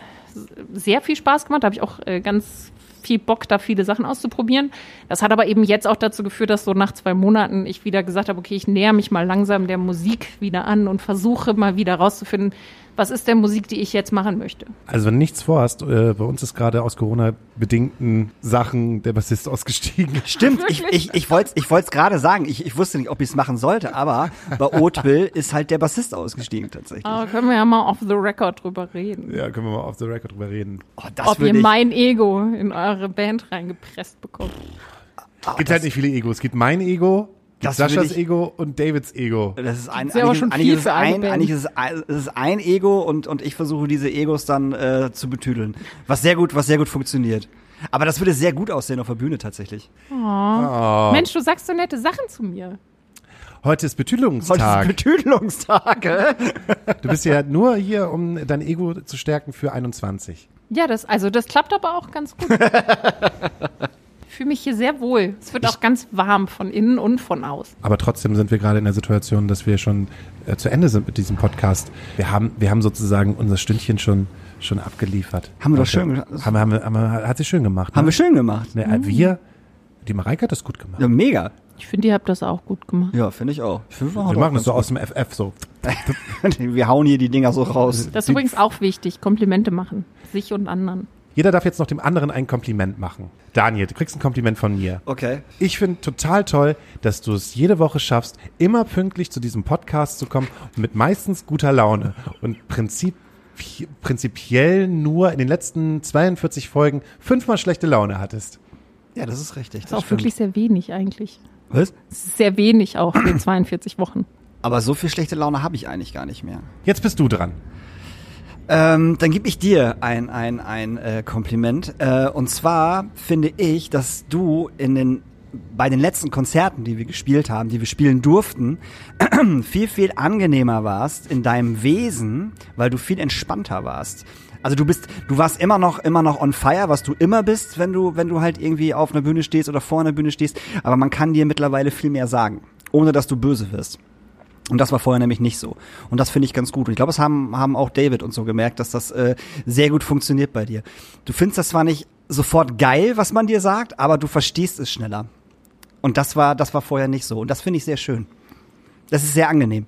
sehr viel Spaß gemacht. Da habe ich auch äh, ganz viel Bock, da viele Sachen auszuprobieren. Das hat aber eben jetzt auch dazu geführt, dass so nach zwei Monaten ich wieder gesagt habe, okay, ich näher mich mal langsam der Musik wieder an und versuche mal wieder rauszufinden, was ist der Musik, die ich jetzt machen möchte. Also wenn du nichts vorhast, äh, bei uns ist gerade aus Corona-bedingten Sachen der Bassist ausgestiegen. Stimmt, ich, ich, ich wollte es gerade sagen. Ich, ich wusste nicht, ob ich es machen sollte, aber bei Oatville ist halt der Bassist ausgestiegen tatsächlich. Aber können wir ja mal off the record drüber reden. Ja, können wir mal auf the record drüber reden. Oh, das Ob ihr mein Ego in eure Band reingepresst bekommt. ah, Es gibt das, halt nicht viele Egos. Es gibt mein Ego, Das Saschas ich- Ego und Davids Ego. das ist ein, aber eigentlich, schon eigentlich, ist ein, eigentlich ist es ein, es ist ein Ego und, und ich versuche diese Egos dann äh, zu betüdeln. Was sehr gut, was sehr gut funktioniert. Aber das würde sehr gut aussehen auf der Bühne tatsächlich. Oh. Mensch, du sagst so nette Sachen zu mir. Heute ist Heute ist Betüdelungstag. Betüdelungstag. äh? Du bist ja nur hier, um dein Ego zu stärken für 21. Ja, das, also das klappt aber auch ganz gut. ich fühle mich hier sehr wohl. Es wird auch ganz warm von innen und von außen. Aber trotzdem sind wir gerade in der Situation, dass wir schon äh, zu Ende sind mit diesem Podcast. Wir haben, wir haben sozusagen unser Stündchen schon, schon abgeliefert. Haben wir doch schön ge- Haben, wir- haben, wir- haben, wir- hat sie schön gemacht. Haben ne? wir schön gemacht. Ne, äh, wir, die Mareike hat das gut gemacht. Ja, mega. Ich finde, ihr habt das auch gut gemacht. Ja, finde ich auch. Ich find, wir machen das so aus dem FF so. Wir hauen hier die Dinger so raus. Das ist übrigens auch wichtig, Komplimente machen. Sich und anderen. Jeder darf jetzt noch dem anderen ein Kompliment machen. Daniel, du kriegst ein Kompliment von mir. Okay. Ich finde total toll, dass du es jede Woche schaffst, immer pünktlich zu diesem Podcast zu kommen und mit meistens guter Laune und Prinzip, prinzipiell nur in den letzten 42 Folgen fünfmal schlechte Laune hattest. Ja, das ist richtig. Das ist auch wirklich sehr wenig eigentlich. Was? Es ist sehr wenig auch für 42 Wochen. Aber so viel schlechte Laune habe ich eigentlich gar nicht mehr. Jetzt bist du dran. Ähm, dann gebe ich dir ein, ein, ein äh, Kompliment. Äh, und zwar finde ich, dass du in den bei den letzten Konzerten, die wir gespielt haben, die wir spielen durften, viel, viel angenehmer warst in deinem Wesen, weil du viel entspannter warst. Also du bist, du warst immer noch, immer noch on fire, was du immer bist, wenn du, wenn du halt irgendwie auf einer Bühne stehst oder vor einer Bühne stehst. Aber man kann dir mittlerweile viel mehr sagen, ohne dass du böse wirst. Und das war vorher nämlich nicht so. Und das finde ich ganz gut. Und ich glaube, es haben, haben auch David und so gemerkt, dass das äh, sehr gut funktioniert bei dir. Du findest das zwar nicht sofort geil, was man dir sagt, aber du verstehst es schneller. Und das war, das war vorher nicht so. Und das finde ich sehr schön. Das ist sehr angenehm.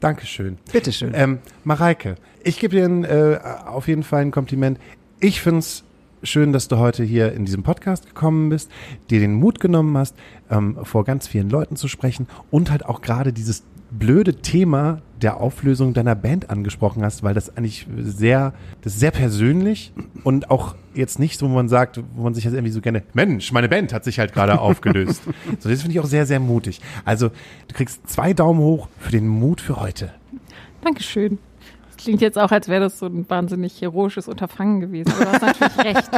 Dankeschön. Bitteschön. Ähm, Mareike, ich gebe dir ein, äh, auf jeden Fall ein Kompliment. Ich find's schön, dass du heute hier in diesem Podcast gekommen bist, dir den Mut genommen hast, ähm, vor ganz vielen Leuten zu sprechen und halt auch gerade dieses blöde Thema der Auflösung deiner Band angesprochen hast, weil das eigentlich sehr, das ist sehr persönlich und auch jetzt nicht so, wo man sagt, wo man sich jetzt irgendwie so gerne, Mensch, meine Band hat sich halt gerade aufgelöst. So, das finde ich auch sehr, sehr mutig. Also, du kriegst zwei Daumen hoch für den Mut für heute. Dankeschön. Das klingt jetzt auch, als wäre das so ein wahnsinnig heroisches Unterfangen gewesen. Aber du hast natürlich recht.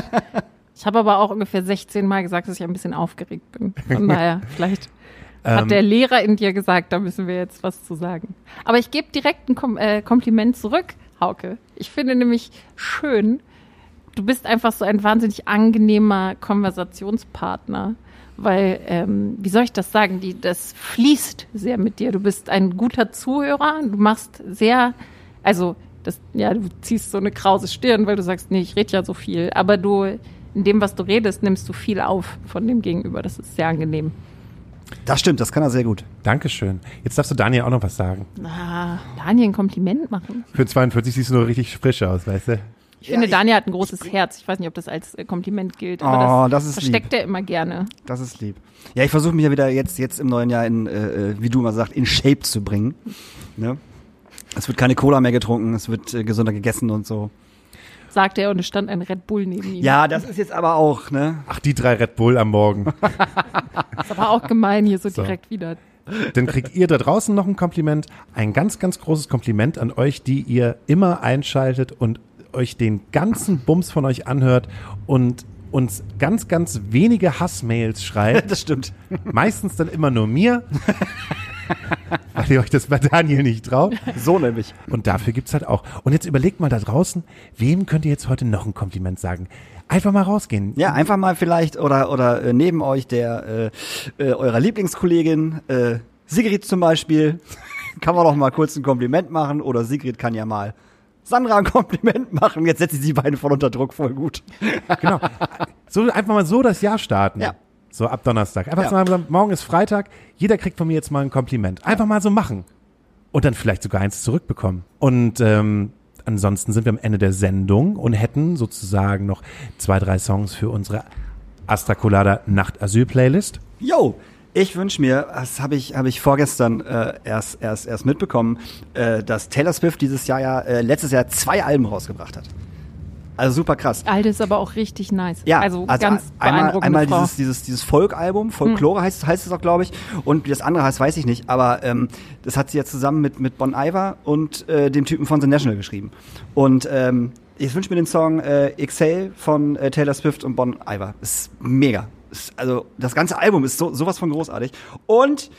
Ich habe aber auch ungefähr 16 Mal gesagt, dass ich ein bisschen aufgeregt bin. Von daher, vielleicht hat Ähm, der Lehrer in dir gesagt, da müssen wir jetzt was zu sagen. Aber ich gebe direkt ein Kom äh, Kompliment zurück, Hauke. Ich finde nämlich schön, du bist einfach so ein wahnsinnig angenehmer Konversationspartner. Weil, ähm, wie soll ich das sagen, die, das fließt sehr mit dir. Du bist ein guter Zuhörer, du machst sehr, also, das, ja, du ziehst so eine krause Stirn, weil du sagst, nee, ich rede ja so viel. Aber du, in dem, was du redest, nimmst du viel auf von dem Gegenüber. Das ist sehr angenehm. Das stimmt, das kann er sehr gut. Dankeschön. Jetzt darfst du Daniel auch noch was sagen. Ah, Daniel ein Kompliment machen. Für 42 siehst du noch richtig frisch aus, weißt du? Ich finde, ich- Daniel hat ein großes Herz. Ich weiß nicht, ob das als äh, Kompliment gilt, Oh, aber das das, ist versteckt er immer gerne. Das ist lieb. Ja, ich versuche mich ja wieder jetzt, jetzt im neuen Jahr in, äh, äh, wie du immer sagst, in Shape zu bringen. Ne? Es wird keine Cola mehr getrunken, es wird äh, gesunder gegessen und so. Sagte er und es stand ein Red Bull neben ihm. Ja, das ist jetzt aber auch, ne? Ach, die drei Red Bull am Morgen. Ist aber auch gemein hier so, So. direkt wieder. Dann kriegt ihr da draußen noch ein Kompliment. Ein ganz, ganz großes Kompliment an euch, die ihr immer einschaltet und euch den ganzen Bums von euch anhört und uns ganz, ganz wenige Hassmails schreibt. Das stimmt. Meistens dann immer nur mir. weil ihr euch das bei Daniel nicht traut. So nämlich. Und dafür gibt's halt auch. Und jetzt überlegt mal da draußen, wem könnt ihr jetzt heute noch ein Kompliment sagen? Einfach mal rausgehen. Ja, einfach mal vielleicht oder oder äh, neben euch der äh, äh, eurer Lieblingskollegin äh, Sigrid zum Beispiel kann man doch mal kurz ein Kompliment machen oder Sigrid kann ja mal Sandra ein Kompliment machen. Jetzt setzt sie die beiden voll unter Druck, voll gut. Genau. So einfach mal so das Jahr starten. Ja. So ab Donnerstag. Einfach Ja. mal sagen, morgen ist Freitag, jeder kriegt von mir jetzt mal ein Kompliment. Einfach mal so machen. Und dann vielleicht sogar eins zurückbekommen. Und ähm, ansonsten sind wir am Ende der Sendung und hätten sozusagen noch zwei, drei Songs für unsere Astra Colada Nacht Asyl Playlist. Yo, ich wünsche mir, das habe ich, hab ich vorgestern äh, erst, erst, erst mitbekommen, äh, dass Taylor Swift dieses Jahr ja, äh, letztes Jahr zwei Alben rausgebracht hat. Also super krass. Alte ist aber auch richtig nice. Ja, also, ganz einmal, einmal Frau. dieses, dieses, dieses Folk-Album, Folklore heißt, heißt es auch, glaube ich. Und wie das andere heißt, weiß ich nicht. Aber ähm, das hat sie ja zusammen mit, mit Bon Iver und äh, dem Typen von The National geschrieben. Und ähm, ich wünsche mir den Song äh, Exhale von äh, Taylor Swift und Bon Iver. Ist mega. Ist, also das ganze Album ist so, sowas von großartig. Und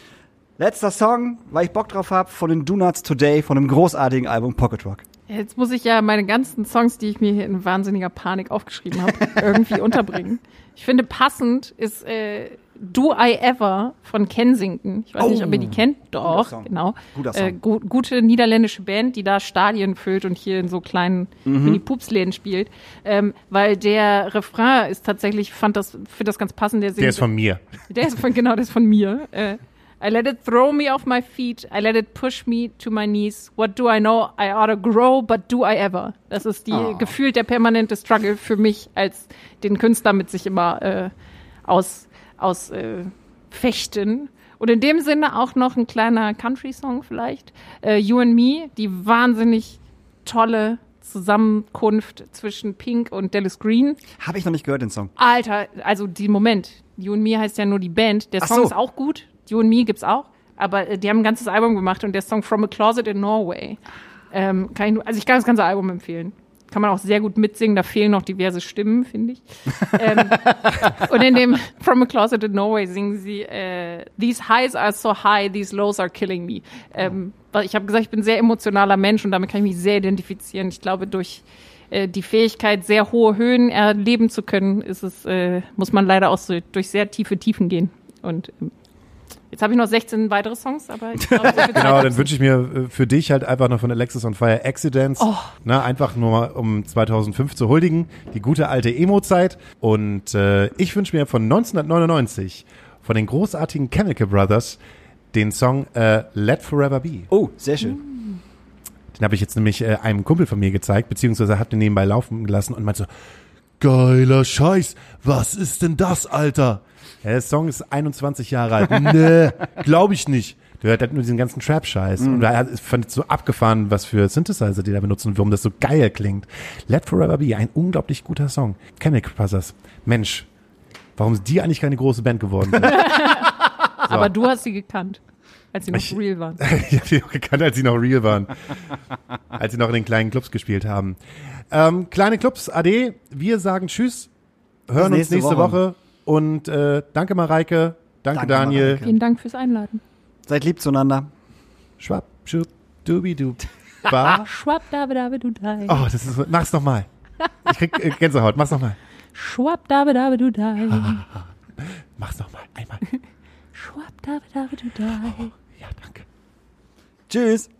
letzter Song, weil ich Bock drauf habe, von den Do Nuts Today, von einem großartigen Album Pocket Rock. Jetzt muss ich ja meine ganzen Songs, die ich mir hier in wahnsinniger Panik aufgeschrieben habe, irgendwie unterbringen. Ich finde, passend ist äh, Do I Ever von Kensington. Ich weiß nicht, ob ihr die kennt. Doch, Song. genau. Guter Song. Äh, gu gute niederländische Band, die da Stadien füllt und hier in so kleinen Mhm. Mini-Pups-Läden spielt. Ähm, weil der Refrain ist tatsächlich, fand das, finde das ganz passend. Der, singt, Der ist von mir. der ist von, genau, der ist von mir. Äh, I let it throw me off my feet. I let it push me to my knees. What do I know? I ought to grow, but do I ever? Das ist die Oh. gefühlt der permanente Struggle für mich als den Künstler mit sich immer äh, aus, aus äh, fechten. Und in dem Sinne auch noch ein kleiner Country-Song vielleicht. Äh, you and Me, die wahnsinnig tolle Zusammenkunft zwischen Pink und Dallas Green. Habe ich noch nicht gehört, den Song. Alter, also die Moment. You and Me heißt ja nur die Band. Der Ach Song so. ist auch gut. You and Me gibt's auch. Aber äh, die haben ein ganzes Album gemacht und der Song From a Closet in Norway. Ähm, kann ich nur, also ich kann das ganze Album empfehlen. Kann man auch sehr gut mitsingen, da fehlen noch diverse Stimmen, finde ich. ähm, und in dem From a Closet in Norway singen sie äh, These highs are so high, these lows are killing me. Ähm, ich habe gesagt, ich bin ein sehr emotionaler Mensch und damit kann ich mich sehr identifizieren. Ich glaube, durch äh, die Fähigkeit, sehr hohe Höhen erleben zu können, ist es, äh, muss man leider auch so durch sehr tiefe Tiefen gehen. Und ähm, Jetzt habe ich noch 16 weitere Songs, aber ich glaube, so Genau, dann wünsche ich mir äh, für dich halt einfach noch von Alexis on Fire Accidents. Oh. Na, einfach nur mal, um 2005 zu huldigen. Die gute alte Emo-Zeit. Und äh, ich wünsche mir von 1999 von den großartigen Chemical Brothers den Song äh, Let Forever Be. Oh, sehr schön. Den habe ich jetzt nämlich äh, einem Kumpel von mir gezeigt, beziehungsweise hat den nebenbei laufen gelassen und meinte so, geiler Scheiß, was ist denn das, Alter? Ja, der Song ist 21 Jahre alt. nee, glaube ich nicht. Der hört halt nur diesen ganzen Trap-Scheiß. Und er hat- fand es so abgefahren, was für Synthesizer die da benutzen und warum das so geil klingt. Let Forever Be, ein unglaublich guter Song. Chemical Brothers. Mensch, warum sind die eigentlich keine große Band geworden? sind? Aber du hast sie gekannt, als sie noch Ich- real waren. ich habe die noch gekannt, als sie noch real waren. als sie noch in den kleinen Clubs gespielt haben. Ähm, kleine Clubs, Ade. Wir sagen Tschüss. Hören Bis uns nächste nächste Woche. Woche. Und äh, danke, Mareike. Danke, danke Daniel. Mareike. Vielen Dank fürs Einladen. Seid lieb zueinander. Schwab, schub, dubi, dub. Schwab, dabe, dabe, du dai. Oh, das ist. Mach's nochmal. Ich krieg äh, Gänsehaut. Mach's nochmal. Schwab, dabe, dabe, du dai. Mach's nochmal. Einmal. Schwab, dabe, dabe, du dai. Oh, ja, danke. Tschüss.